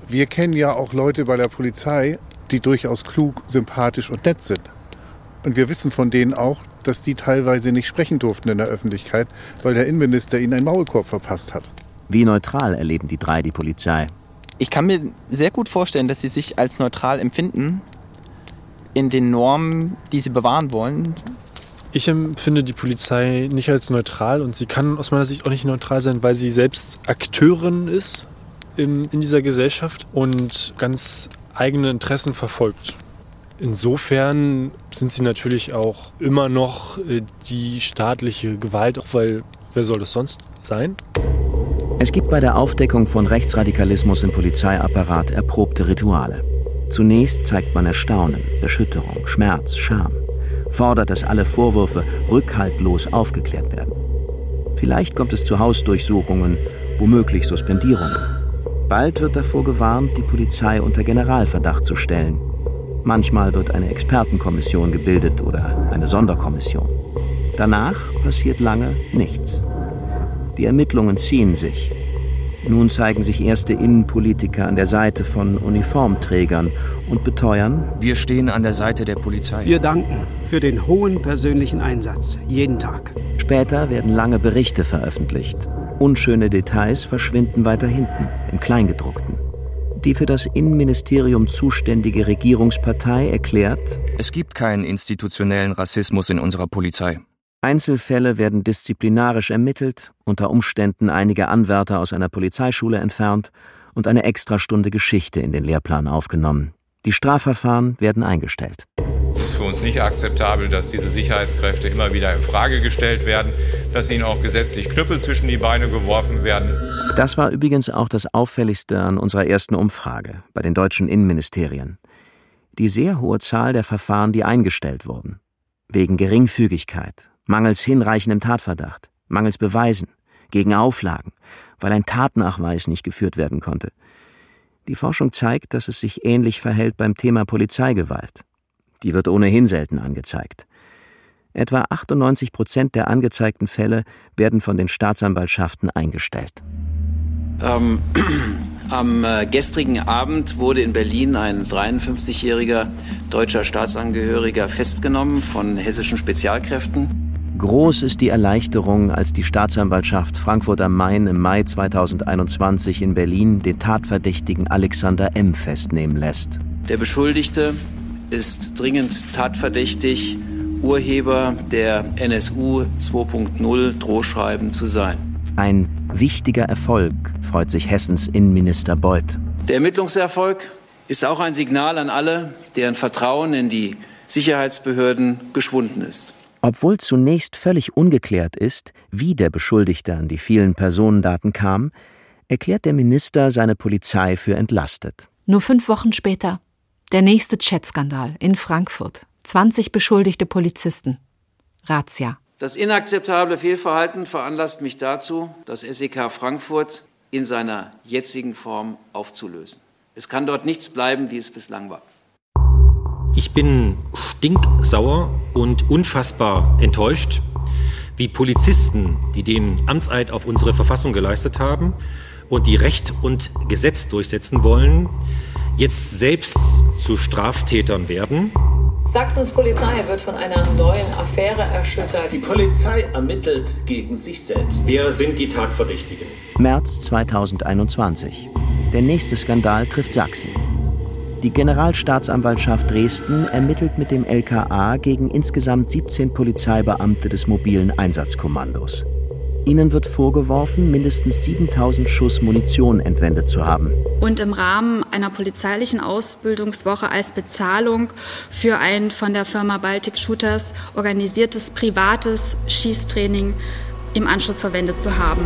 wir kennen ja auch Leute bei der Polizei, die durchaus klug, sympathisch und nett sind. Und wir wissen von denen auch, dass die teilweise nicht sprechen durften in der Öffentlichkeit, weil der Innenminister ihnen einen Maulkorb verpasst hat. Wie neutral erleben die drei die Polizei? Ich kann mir sehr gut vorstellen, dass sie sich als neutral empfinden. in den Normen, die Sie bewahren wollen? Ich empfinde die Polizei nicht als neutral und sie kann aus meiner Sicht auch nicht neutral sein, weil sie selbst Akteurin ist in, in dieser Gesellschaft und ganz eigene Interessen verfolgt. Insofern sind sie natürlich auch immer noch äh, die staatliche Gewalt, auch weil wer soll das sonst sein? Es gibt bei der Aufdeckung von Rechtsradikalismus im Polizeiapparat erprobte Rituale. Zunächst zeigt man Erstaunen, Erschütterung, Schmerz, Scham, fordert, dass alle Vorwürfe rückhaltlos aufgeklärt werden. Vielleicht kommt es zu Hausdurchsuchungen, womöglich Suspendierungen. Bald wird davor gewarnt, die Polizei unter Generalverdacht zu stellen. Manchmal wird eine Expertenkommission gebildet oder eine Sonderkommission. Danach passiert lange nichts. Die Ermittlungen ziehen sich. Nun zeigen sich erste Innenpolitiker an der Seite von Uniformträgern und beteuern, wir stehen an der Seite der Polizei. Wir danken für den hohen persönlichen Einsatz, jeden Tag. Später werden lange Berichte veröffentlicht. Unschöne Details verschwinden weiter hinten, im Kleingedruckten. Die für das Innenministerium zuständige Regierungspartei erklärt, es gibt keinen institutionellen Rassismus in unserer Polizei. Einzelfälle werden disziplinarisch ermittelt, unter Umständen einige Anwärter aus einer Polizeischule entfernt und eine Extrastunde Geschichte in den Lehrplan aufgenommen. Die Strafverfahren werden eingestellt. Es ist für uns nicht akzeptabel, dass diese Sicherheitskräfte immer wieder in Frage gestellt werden, dass ihnen auch gesetzlich Knüppel zwischen die Beine geworfen werden. Das war übrigens auch das Auffälligste an unserer ersten Umfrage bei den deutschen Innenministerien. Die sehr hohe Zahl der Verfahren, die eingestellt wurden. Wegen Geringfügigkeit, mangels hinreichendem Tatverdacht, mangels Beweisen, gegen Auflagen, weil ein Tatnachweis nicht geführt werden konnte. Die Forschung zeigt, dass es sich ähnlich verhält beim Thema Polizeigewalt. Die wird ohnehin selten angezeigt. Etwa 98 Prozent der angezeigten Fälle werden von den Staatsanwaltschaften eingestellt. Ähm, am äh, gestrigen Abend wurde in Berlin ein 53-jähriger deutscher Staatsangehöriger festgenommen von hessischen Spezialkräften. Groß ist die Erleichterung, als die Staatsanwaltschaft Frankfurt am Main im Mai 2021 in Berlin den Tatverdächtigen Alexander M. festnehmen lässt. Der Beschuldigte ist dringend tatverdächtig, Urheber der NSU 2.0 Drohschreiben zu sein. Ein wichtiger Erfolg, freut sich Hessens Innenminister Beuth. Der Ermittlungserfolg ist auch ein Signal an alle, deren Vertrauen in die Sicherheitsbehörden geschwunden ist. Obwohl zunächst völlig ungeklärt ist, wie der Beschuldigte an die vielen Personendaten kam, erklärt der Minister seine Polizei für entlastet. Nur fünf Wochen später. Der nächste Chatskandal in Frankfurt. 20 beschuldigte Polizisten. Razzia. Das inakzeptable Fehlverhalten veranlasst mich dazu, das SEK Frankfurt in seiner jetzigen Form aufzulösen. Es kann dort nichts bleiben, wie es bislang war. Ich bin stinksauer und unfassbar enttäuscht, wie Polizisten, die den Amtseid auf unsere Verfassung geleistet haben und die Recht und Gesetz durchsetzen wollen, jetzt selbst zu Straftätern werden. Sachsens Polizei wird von einer neuen Affäre erschüttert. Die Polizei ermittelt gegen sich selbst. Wer sind die Tatverdächtigen? März 2021. Der nächste Skandal trifft Sachsen. Die Generalstaatsanwaltschaft Dresden ermittelt mit dem LKA gegen insgesamt 17 Polizeibeamte des mobilen Einsatzkommandos. Ihnen wird vorgeworfen, mindestens 7000 Schuss Munition entwendet zu haben. Und im Rahmen einer polizeilichen Ausbildungswoche als Bezahlung für ein von der Firma Baltic Shooters organisiertes privates Schießtraining im Anschluss verwendet zu haben.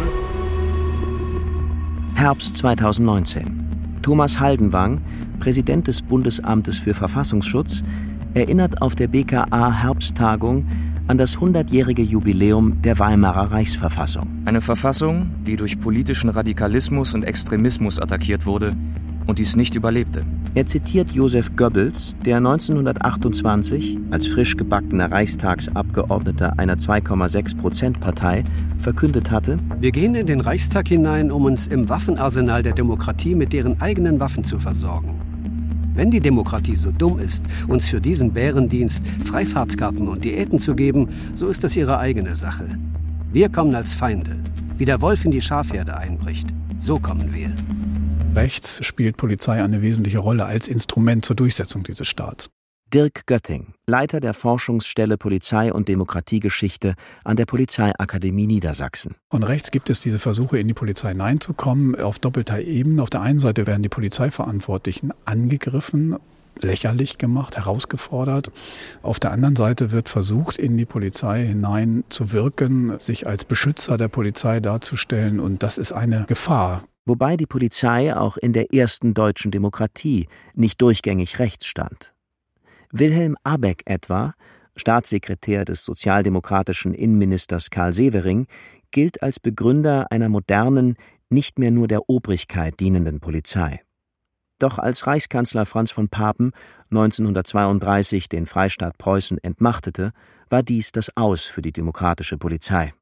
Herbst 2019. Thomas Haldenwang, Präsident des Bundesamtes für Verfassungsschutz, erinnert auf der BKA Herbsttagung an das 100-jährige Jubiläum der Weimarer Reichsverfassung. Eine Verfassung, die durch politischen Radikalismus und Extremismus attackiert wurde und dies nicht überlebte. Er zitiert Josef Goebbels, der 1928 als frisch gebackener Reichstagsabgeordneter einer 2,6-Prozent-Partei verkündet hatte: Wir gehen in den Reichstag hinein, um uns im Waffenarsenal der Demokratie mit deren eigenen Waffen zu versorgen. Wenn die Demokratie so dumm ist, uns für diesen Bärendienst Freifahrtskarten und Diäten zu geben, so ist das ihre eigene Sache. Wir kommen als Feinde. Wie der Wolf in die Schafherde einbricht, so kommen wir. Rechts spielt Polizei eine wesentliche Rolle als Instrument zur Durchsetzung dieses Staats. Dirk Götting, Leiter der Forschungsstelle Polizei und Demokratiegeschichte an der Polizeiakademie Niedersachsen. Von rechts gibt es diese Versuche, in die Polizei hineinzukommen, auf doppelter Ebene. Auf der einen Seite werden die Polizeiverantwortlichen angegriffen, lächerlich gemacht, herausgefordert. Auf der anderen Seite wird versucht, in die Polizei hinein zu wirken, sich als Beschützer der Polizei darzustellen. Und das ist eine Gefahr. Wobei die Polizei auch in der ersten deutschen Demokratie nicht durchgängig rechts stand. Wilhelm Abeck etwa, Staatssekretär des sozialdemokratischen Innenministers Karl Severing, gilt als Begründer einer modernen, nicht mehr nur der Obrigkeit dienenden Polizei. Doch als Reichskanzler Franz von Papen 1932 den Freistaat Preußen entmachtete, war dies das Aus für die demokratische Polizei.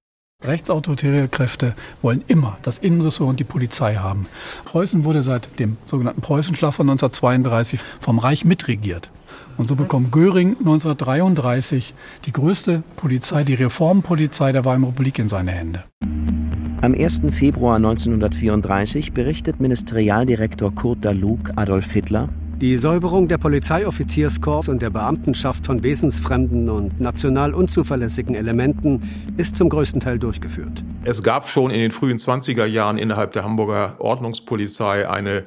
Rechtsautoritäre Kräfte wollen immer das Innenressort und die Polizei haben. Preußen wurde seit dem sogenannten Preußenschlag von 1932 vom Reich mitregiert. Und so bekommt Göring 1933 die größte Polizei, die Reformpolizei der Weimarer Republik in seine Hände. Am 1. Februar 1934 berichtet Ministerialdirektor Kurt Dalug Adolf Hitler, die Säuberung der Polizeiоffizierskorps und der Beamtenschaft von wesensfremden und national unzuverlässigen Elementen ist zum größten Teil durchgeführt. Es gab schon in den frühen 20er Jahren innerhalb der Hamburger Ordnungspolizei eine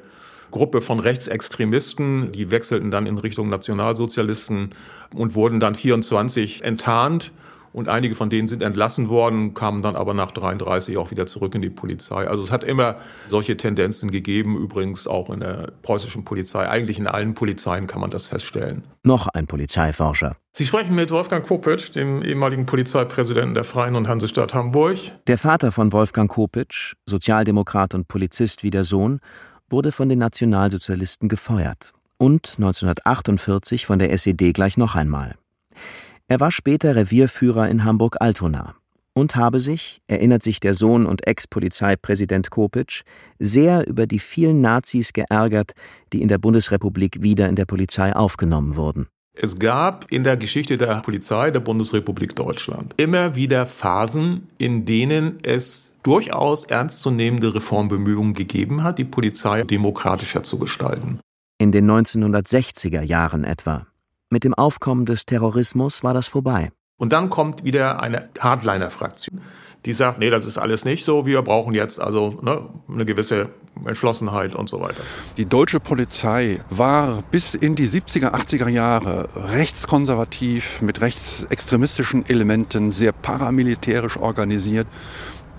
Gruppe von Rechtsextremisten, die wechselten dann in Richtung Nationalsozialisten und wurden dann 24 enttarnt. Und einige von denen sind entlassen worden, kamen dann aber nach 33 auch wieder zurück in die Polizei. Also es hat immer solche Tendenzen gegeben, übrigens auch in der preußischen Polizei. Eigentlich in allen Polizeien kann man das feststellen. Noch ein Polizeiforscher. Sie sprechen mit Wolfgang Kopitsch, dem ehemaligen Polizeipräsidenten der Freien und Hansestadt Hamburg. Der Vater von Wolfgang Kopitsch, Sozialdemokrat und Polizist wie der Sohn, wurde von den Nationalsozialisten gefeuert und 1948 von der SED gleich noch einmal. Er war später Revierführer in Hamburg-Altona und habe sich, erinnert sich der Sohn und Ex-Polizeipräsident Kopitsch, sehr über die vielen Nazis geärgert, die in der Bundesrepublik wieder in der Polizei aufgenommen wurden. Es gab in der Geschichte der Polizei der Bundesrepublik Deutschland immer wieder Phasen, in denen es durchaus ernstzunehmende Reformbemühungen gegeben hat, die Polizei demokratischer zu gestalten. In den 1960er Jahren etwa. Mit dem Aufkommen des Terrorismus war das vorbei. Und dann kommt wieder eine Hardliner-Fraktion, die sagt, nee, das ist alles nicht so, wir brauchen jetzt also ne, eine gewisse Entschlossenheit und so weiter. Die deutsche Polizei war bis in die 70er, 80er Jahre rechtskonservativ mit rechtsextremistischen Elementen, sehr paramilitärisch organisiert.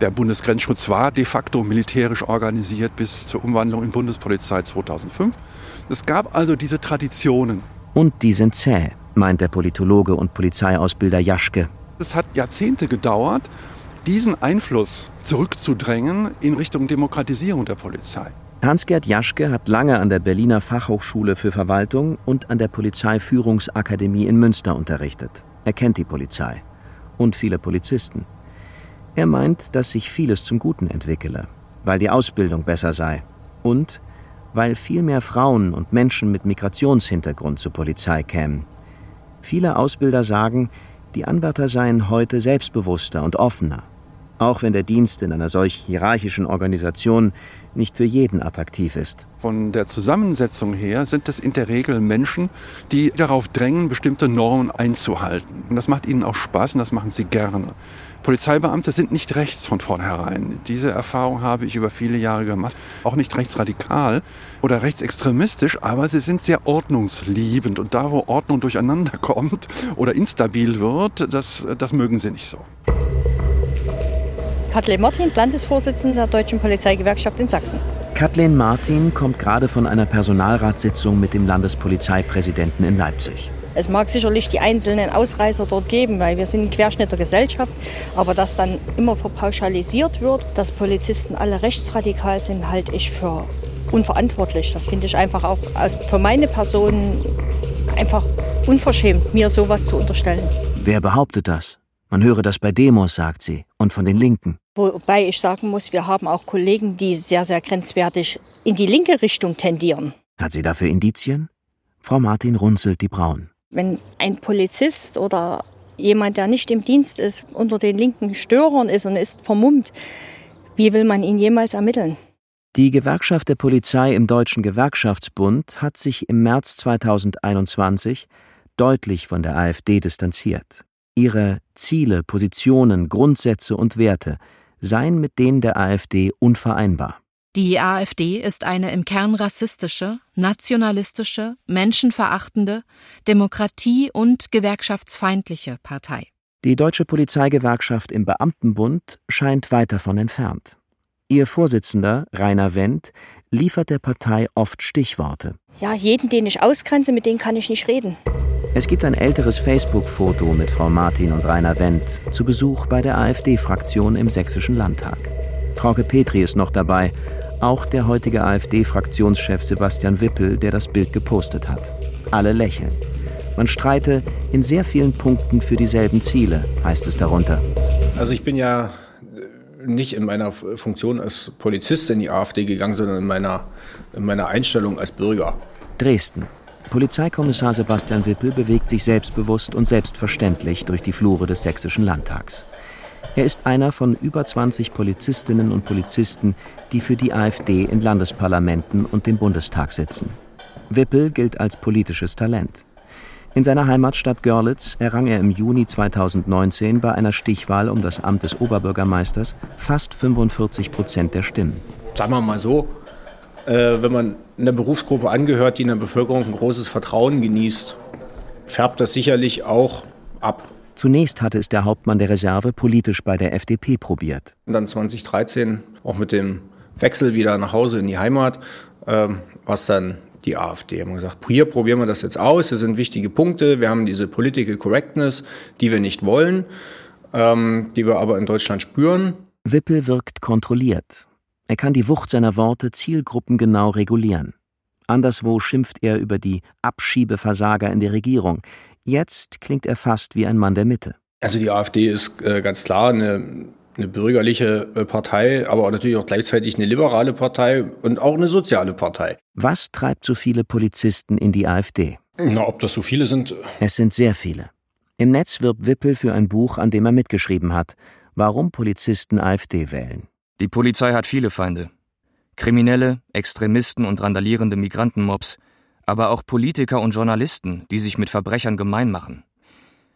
Der Bundesgrenzschutz war de facto militärisch organisiert bis zur Umwandlung in Bundespolizei 2005. Es gab also diese Traditionen. Und die sind zäh, meint der Politologe und Polizeiausbilder Jaschke. Es hat Jahrzehnte gedauert, diesen Einfluss zurückzudrängen in Richtung Demokratisierung der Polizei. Hans-Gerd Jaschke hat lange an der Berliner Fachhochschule für Verwaltung und an der Polizeiführungsakademie in Münster unterrichtet. Er kennt die Polizei und viele Polizisten. Er meint, dass sich vieles zum Guten entwickele, weil die Ausbildung besser sei und weil viel mehr Frauen und Menschen mit Migrationshintergrund zur Polizei kämen. Viele Ausbilder sagen, die Anwärter seien heute selbstbewusster und offener, auch wenn der Dienst in einer solch hierarchischen Organisation nicht für jeden attraktiv ist. Von der Zusammensetzung her sind es in der Regel Menschen, die darauf drängen, bestimmte Normen einzuhalten. Und das macht ihnen auch Spaß und das machen sie gerne. Polizeibeamte sind nicht rechts von vornherein. Diese Erfahrung habe ich über viele Jahre gemacht. Auch nicht rechtsradikal oder rechtsextremistisch, aber sie sind sehr ordnungsliebend. Und da, wo Ordnung durcheinander kommt oder instabil wird, das, das mögen sie nicht so. Kathleen Martin, Landesvorsitzende der Deutschen Polizeigewerkschaft in Sachsen. Kathleen Martin kommt gerade von einer Personalratssitzung mit dem Landespolizeipräsidenten in Leipzig. Es mag sicherlich die einzelnen Ausreißer dort geben, weil wir sind ein Querschnitt der Gesellschaft. Aber dass dann immer verpauschalisiert wird, dass Polizisten alle rechtsradikal sind, halte ich für unverantwortlich. Das finde ich einfach auch für meine Person einfach unverschämt, mir sowas zu unterstellen. Wer behauptet das? Man höre das bei Demos, sagt sie, und von den Linken. Wobei ich sagen muss, wir haben auch Kollegen, die sehr, sehr grenzwertig in die linke Richtung tendieren. Hat sie dafür Indizien? Frau Martin runzelt die Brauen. Wenn ein Polizist oder jemand, der nicht im Dienst ist, unter den linken Störern ist und ist vermummt, wie will man ihn jemals ermitteln? Die Gewerkschaft der Polizei im Deutschen Gewerkschaftsbund hat sich im März 2021 deutlich von der AfD distanziert. Ihre Ziele, Positionen, Grundsätze und Werte seien mit denen der AfD unvereinbar. Die AfD ist eine im Kern rassistische, nationalistische, menschenverachtende, demokratie- und gewerkschaftsfeindliche Partei. Die Deutsche Polizeigewerkschaft im Beamtenbund scheint weit davon entfernt. Ihr Vorsitzender, Rainer Wendt, liefert der Partei oft Stichworte. Ja, jeden, den ich ausgrenze, mit dem kann ich nicht reden. Es gibt ein älteres Facebook-Foto mit Frau Martin und Rainer Wendt zu Besuch bei der AfD-Fraktion im Sächsischen Landtag. Frauke Petri ist noch dabei, auch der heutige AfD-Fraktionschef Sebastian Wippel, der das Bild gepostet hat. Alle lächeln. Man streite in sehr vielen Punkten für dieselben Ziele, heißt es darunter. Also ich bin ja nicht in meiner Funktion als Polizist in die AfD gegangen, sondern in meiner, in meiner Einstellung als Bürger. Dresden. Polizeikommissar Sebastian Wippel bewegt sich selbstbewusst und selbstverständlich durch die Flure des Sächsischen Landtags. Er ist einer von über 20 Polizistinnen und Polizisten, die für die AfD in Landesparlamenten und dem Bundestag sitzen. Wippel gilt als politisches Talent. In seiner Heimatstadt Görlitz errang er im Juni 2019 bei einer Stichwahl um das Amt des Oberbürgermeisters fast 45 Prozent der Stimmen. Sagen wir mal so, äh, wenn man einer Berufsgruppe angehört, die in der Bevölkerung ein großes Vertrauen genießt, färbt das sicherlich auch ab. Zunächst hatte es der Hauptmann der Reserve politisch bei der FDP probiert. Und dann 2013 auch mit dem Wechsel wieder nach Hause in die Heimat, ähm, was dann die AfD. Haben gesagt, hier probieren wir das jetzt aus, hier sind wichtige Punkte, wir haben diese Political Correctness, die wir nicht wollen, ähm, die wir aber in Deutschland spüren. Wippel wirkt kontrolliert. Er kann die Wucht seiner Worte zielgruppengenau regulieren. Anderswo schimpft er über die Abschiebeversager in der Regierung. Jetzt klingt er fast wie ein Mann der Mitte. Also die AfD ist äh, ganz klar eine eine bürgerliche äh, Partei, aber natürlich auch gleichzeitig eine liberale Partei und auch eine soziale Partei. Was treibt so viele Polizisten in die AfD? Na, ob das so viele sind? Es sind sehr viele. Im Netz wirbt Wippel für ein Buch, an dem er mitgeschrieben hat, warum Polizisten AfD wählen. Die Polizei hat viele Feinde. Kriminelle, Extremisten und randalierende Migrantenmobs, aber auch Politiker und Journalisten, die sich mit Verbrechern gemein machen.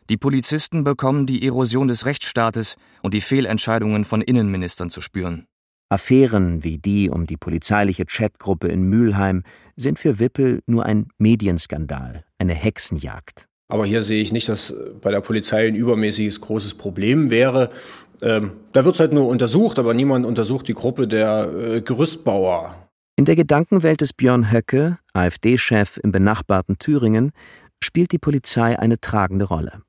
Die Polizisten bekommen die Erosion des Rechtsstaates und die Fehlentscheidungen von Innenministern zu spüren. Affären wie die um die polizeiliche Chatgruppe in Mülheim sind für Wippel nur ein Medienskandal, eine Hexenjagd. Aber hier sehe ich nicht, dass bei der Polizei ein übermäßiges großes Problem wäre. Ähm, da wird es halt nur untersucht, aber niemand untersucht die Gruppe der äh, Gerüstbauer. In der Gedankenwelt des Björn Höcke, AfD-Chef im benachbarten Thüringen, spielt die Polizei eine tragende Rolle.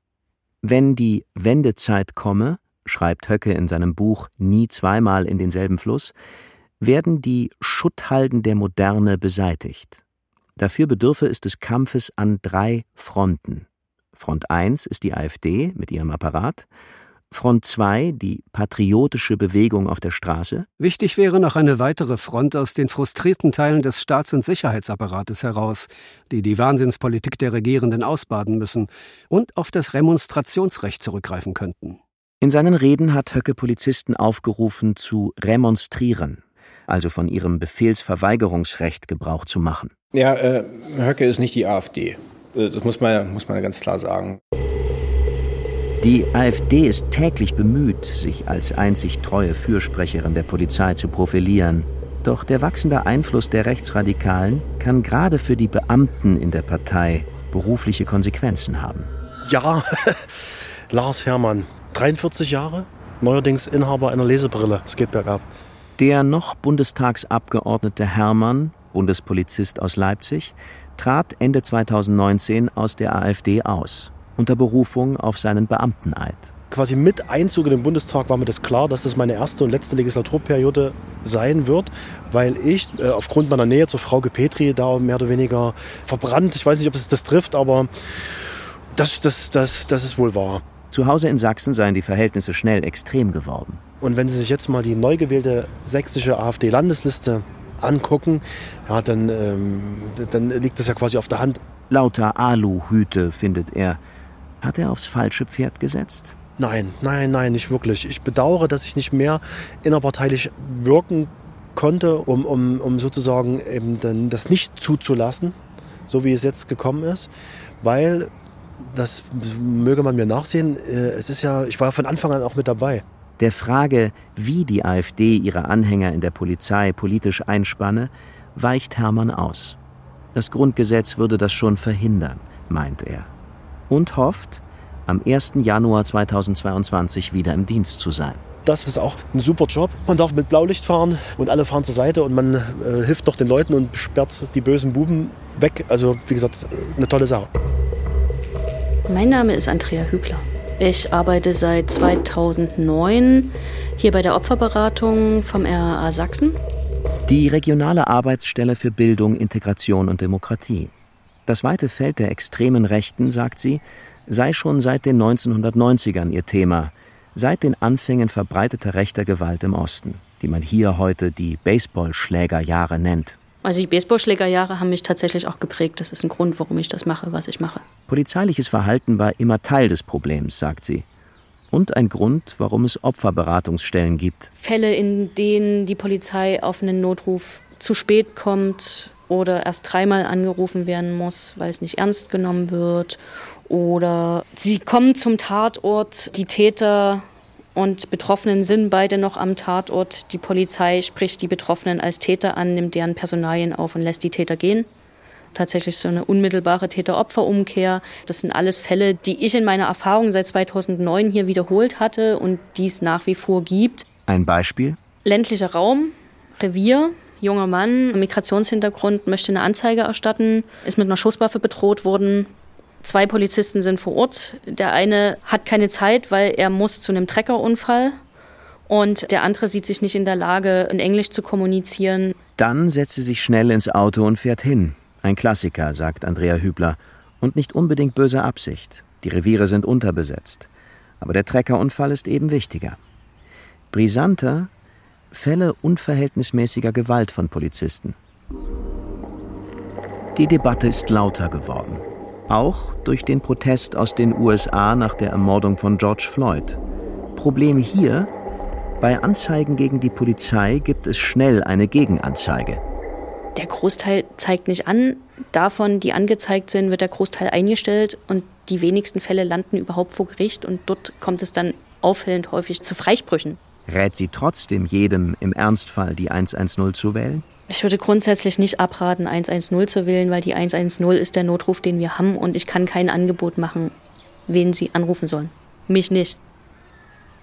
Wenn die Wendezeit komme, schreibt Höcke in seinem Buch Nie zweimal in denselben Fluss, werden die Schutthalden der Moderne beseitigt. Dafür bedürfe es des Kampfes an drei Fronten. Front 1 ist die AfD mit ihrem Apparat, Front 2 die patriotische Bewegung auf der Straße. Wichtig wäre noch eine weitere Front aus den frustrierten Teilen des Staats- und Sicherheitsapparates heraus, die die Wahnsinnspolitik der Regierenden ausbaden müssen und auf das Remonstrationsrecht zurückgreifen könnten. In seinen Reden hat Höcke Polizisten aufgerufen, zu remonstrieren, also von ihrem Befehlsverweigerungsrecht Gebrauch zu machen. Ja, äh, Höcke ist nicht die AfD. Äh, das muss man, muss man ganz klar sagen. Die AfD ist täglich bemüht, sich als einzig treue Fürsprecherin der Polizei zu profilieren. Doch der wachsende Einfluss der Rechtsradikalen kann gerade für die Beamten in der Partei berufliche Konsequenzen haben. Ja, Lars Herrmann, 43 Jahre, neuerdings Inhaber einer Lesebrille. Es geht bergab. Der noch Bundestagsabgeordnete Herrmann, Bundespolizist aus Leipzig, trat Ende 2019 aus der AfD aus unter Berufung auf seinen Beamteneid. Quasi mit Einzug in den Bundestag war mir das klar, dass das meine erste und letzte Legislaturperiode sein wird, weil ich äh, aufgrund meiner Nähe zur Frau Petri da mehr oder weniger verbrannt, ich weiß nicht, ob es das trifft, aber das, das, das, das ist wohl wahr. Zu Hause in Sachsen seien die Verhältnisse schnell extrem geworden. Und wenn Sie sich jetzt mal die neu gewählte sächsische AfD-Landesliste angucken, ja, dann, ähm, dann liegt das ja quasi auf der Hand. Lauter Aluhüte findet er. Hat er aufs falsche Pferd gesetzt? Nein, nein, nein, nicht wirklich. Ich bedauere, dass ich nicht mehr innerparteilich wirken konnte, um, um, um sozusagen eben dann das nicht zuzulassen, so wie es jetzt gekommen ist, weil das möge man mir nachsehen. Äh, es ist ja, ich war von Anfang an auch mit dabei. Der Frage, wie die AfD ihre Anhänger in der Polizei politisch einspanne, weicht Hermann aus. Das Grundgesetz würde das schon verhindern, meint er. Und hofft, am 1. Januar 2022 wieder im Dienst zu sein. Das ist auch ein super Job. Man darf mit Blaulicht fahren und alle fahren zur Seite und man äh, hilft doch den Leuten und sperrt die bösen Buben weg. Also wie gesagt, eine tolle Sache. Mein Name ist Andrea Hübler. Ich arbeite seit 2009 hier bei der Opferberatung vom RAA Sachsen. Die regionale Arbeitsstelle für Bildung, Integration und Demokratie. Das weite Feld der extremen Rechten, sagt sie, sei schon seit den 1990ern ihr Thema, seit den Anfängen verbreiteter rechter Gewalt im Osten, die man hier heute die Baseballschlägerjahre nennt. Also die Baseballschlägerjahre haben mich tatsächlich auch geprägt. Das ist ein Grund, warum ich das mache, was ich mache. Polizeiliches Verhalten war immer Teil des Problems, sagt sie. Und ein Grund, warum es Opferberatungsstellen gibt. Fälle, in denen die Polizei auf einen Notruf zu spät kommt oder erst dreimal angerufen werden muss, weil es nicht ernst genommen wird. Oder sie kommen zum Tatort, die Täter und Betroffenen sind beide noch am Tatort. Die Polizei spricht die Betroffenen als Täter an, nimmt deren Personalien auf und lässt die Täter gehen. Tatsächlich so eine unmittelbare Täter-Opfer-Umkehr. Das sind alles Fälle, die ich in meiner Erfahrung seit 2009 hier wiederholt hatte und die es nach wie vor gibt. Ein Beispiel? Ländlicher Raum, Revier, junger Mann, Migrationshintergrund, möchte eine Anzeige erstatten, ist mit einer Schusswaffe bedroht worden, Zwei Polizisten sind vor Ort. Der eine hat keine Zeit, weil er muss zu einem Treckerunfall. Und der andere sieht sich nicht in der Lage, in Englisch zu kommunizieren. Dann setzt sie sich schnell ins Auto und fährt hin. Ein Klassiker, sagt Andrea Hübler. Und nicht unbedingt böse Absicht. Die Reviere sind unterbesetzt. Aber der Treckerunfall ist eben wichtiger. Brisanter Fälle unverhältnismäßiger Gewalt von Polizisten. Die Debatte ist lauter geworden. Auch durch den Protest aus den USA nach der Ermordung von George Floyd. Problem hier, bei Anzeigen gegen die Polizei gibt es schnell eine Gegenanzeige. Der Großteil zeigt nicht an. Davon, die angezeigt sind, wird der Großteil eingestellt und die wenigsten Fälle landen überhaupt vor Gericht und dort kommt es dann auffällend häufig zu Freisprüchen. Rät sie trotzdem jedem im Ernstfall die 110 zu wählen? Ich würde grundsätzlich nicht abraten, 110 zu wählen, weil die 110 ist der Notruf, den wir haben und ich kann kein Angebot machen, wen Sie anrufen sollen. Mich nicht.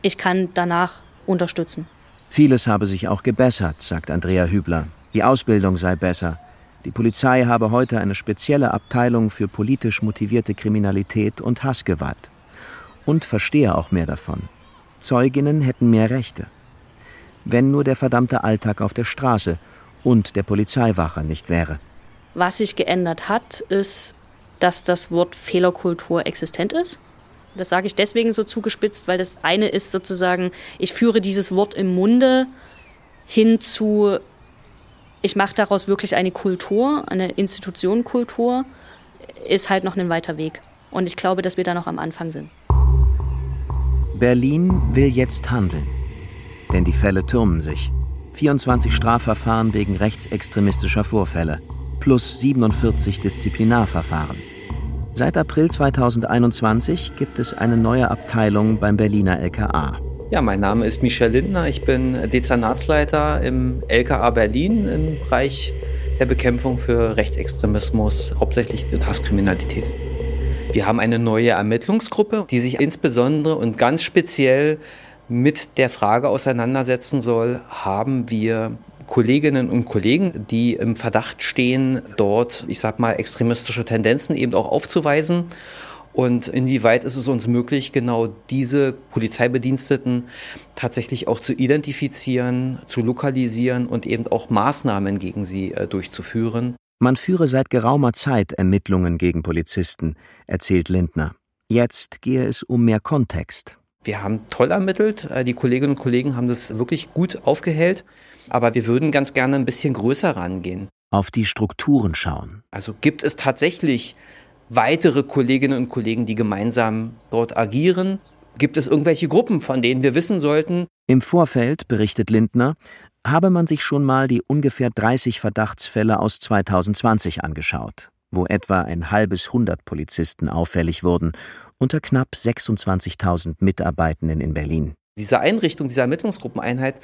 Ich kann danach unterstützen. Vieles habe sich auch gebessert, sagt Andrea Hübler. Die Ausbildung sei besser. Die Polizei habe heute eine spezielle Abteilung für politisch motivierte Kriminalität und Hassgewalt. Und verstehe auch mehr davon. Zeuginnen hätten mehr Rechte. Wenn nur der verdammte Alltag auf der Straße und der Polizeiwache nicht wäre. Was sich geändert hat, ist, dass das Wort Fehlerkultur existent ist. Das sage ich deswegen so zugespitzt, weil das eine ist sozusagen, ich führe dieses Wort im Munde hin zu, ich mache daraus wirklich eine Kultur, eine Institutionenkultur, ist halt noch ein weiter Weg. Und ich glaube, dass wir da noch am Anfang sind. Berlin will jetzt handeln, denn die Fälle türmen sich. 24 Strafverfahren wegen rechtsextremistischer Vorfälle plus 47 Disziplinarverfahren. Seit April 2021 gibt es eine neue Abteilung beim Berliner LKA. Ja, mein Name ist Michel Lindner. Ich bin Dezernatsleiter im LKA Berlin im Bereich der Bekämpfung für Rechtsextremismus, hauptsächlich Hasskriminalität. Wir haben eine neue Ermittlungsgruppe, die sich insbesondere und ganz speziell mit der Frage auseinandersetzen soll, haben wir Kolleginnen und Kollegen, die im Verdacht stehen, dort, ich sag mal, extremistische Tendenzen eben auch aufzuweisen. Und inwieweit ist es uns möglich, genau diese Polizeibediensteten tatsächlich auch zu identifizieren, zu lokalisieren und eben auch Maßnahmen gegen sie äh, durchzuführen? Man führe seit geraumer Zeit Ermittlungen gegen Polizisten, erzählt Lindner. Jetzt gehe es um mehr Kontext. Wir haben toll ermittelt. Äh, die Kolleginnen und Kollegen haben das wirklich gut aufgehellt. Aber wir würden ganz gerne ein bisschen größer rangehen. Auf die Strukturen schauen. Also gibt es tatsächlich weitere Kolleginnen und Kollegen, die gemeinsam dort agieren? Gibt es irgendwelche Gruppen, von denen wir wissen sollten? Im Vorfeld, berichtet Lindner, habe man sich schon mal die ungefähr 30 Verdachtsfälle aus 2020 angeschaut. wo etwa ein halbes Hundert Polizisten auffällig wurden, unter knapp 26.000 Mitarbeitenden in Berlin. Diese Einrichtung dieser Ermittlungsgruppeneinheit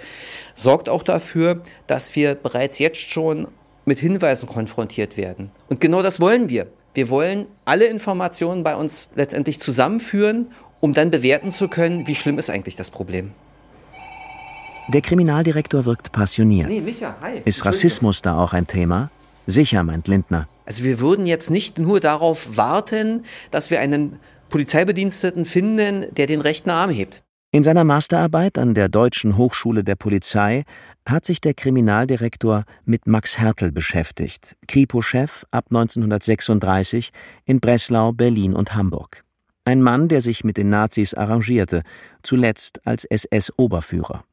sorgt auch dafür, dass wir bereits jetzt schon mit Hinweisen konfrontiert werden. Und genau das wollen wir. Wir wollen alle Informationen bei uns letztendlich zusammenführen, um dann bewerten zu können, wie schlimm ist eigentlich das Problem. Der Kriminaldirektor wirkt passioniert. Nee, Micha, hi. Ist Rassismus da auch ein Thema? Sicher, meint Lindner. Also wir würden jetzt nicht nur darauf warten, dass wir einen Polizeibediensteten finden, der den rechten Arm hebt. In seiner Masterarbeit an der Deutschen Hochschule der Polizei hat sich der Kriminaldirektor mit Max Hertel beschäftigt, Kripo-Chef ab 1936 in Breslau, Berlin und Hamburg. Ein Mann, der sich mit den Nazis arrangierte, zuletzt als SS-Oberführer.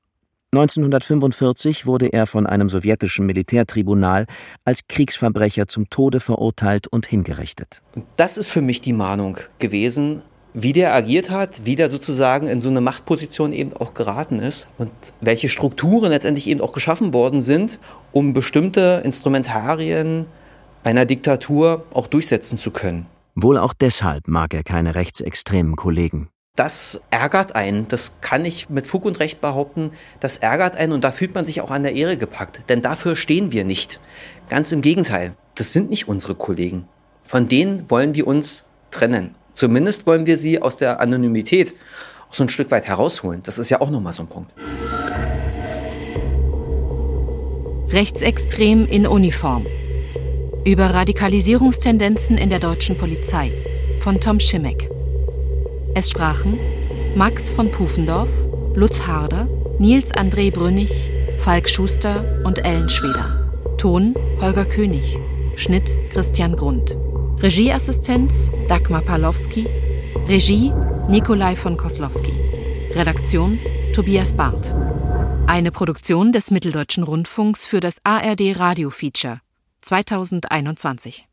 1945 wurde er von einem sowjetischen Militärtribunal als Kriegsverbrecher zum Tode verurteilt und hingerichtet. Und das ist für mich die Mahnung gewesen, wie der agiert hat, wie der sozusagen in so eine Machtposition eben auch geraten ist und welche Strukturen letztendlich eben auch geschaffen worden sind, um bestimmte Instrumentarien einer Diktatur auch durchsetzen zu können. Wohl auch deshalb mag er keine rechtsextremen Kollegen. Das ärgert einen, das kann ich mit Fug und Recht behaupten, das ärgert einen und da fühlt man sich auch an der Ehre gepackt, denn dafür stehen wir nicht. Ganz im Gegenteil, das sind nicht unsere Kollegen. Von denen wollen wir uns trennen. Zumindest wollen wir sie aus der Anonymität auch so ein Stück weit herausholen. Das ist ja auch nochmal so ein Punkt. Rechtsextrem in Uniform. Über Radikalisierungstendenzen in der deutschen Polizei von Tom Schimmeck. Es sprachen Max von Pufendorf, Lutz Harder, Nils André Brünnig, Falk Schuster und Ellen Schweder. Ton Holger König. Schnitt Christian Grund. Regieassistenz Dagmar Pawlowski, Regie Nikolai von Koslowski, Redaktion Tobias Barth. Eine Produktion des Mitteldeutschen Rundfunks für das ARD Radio Feature 2021.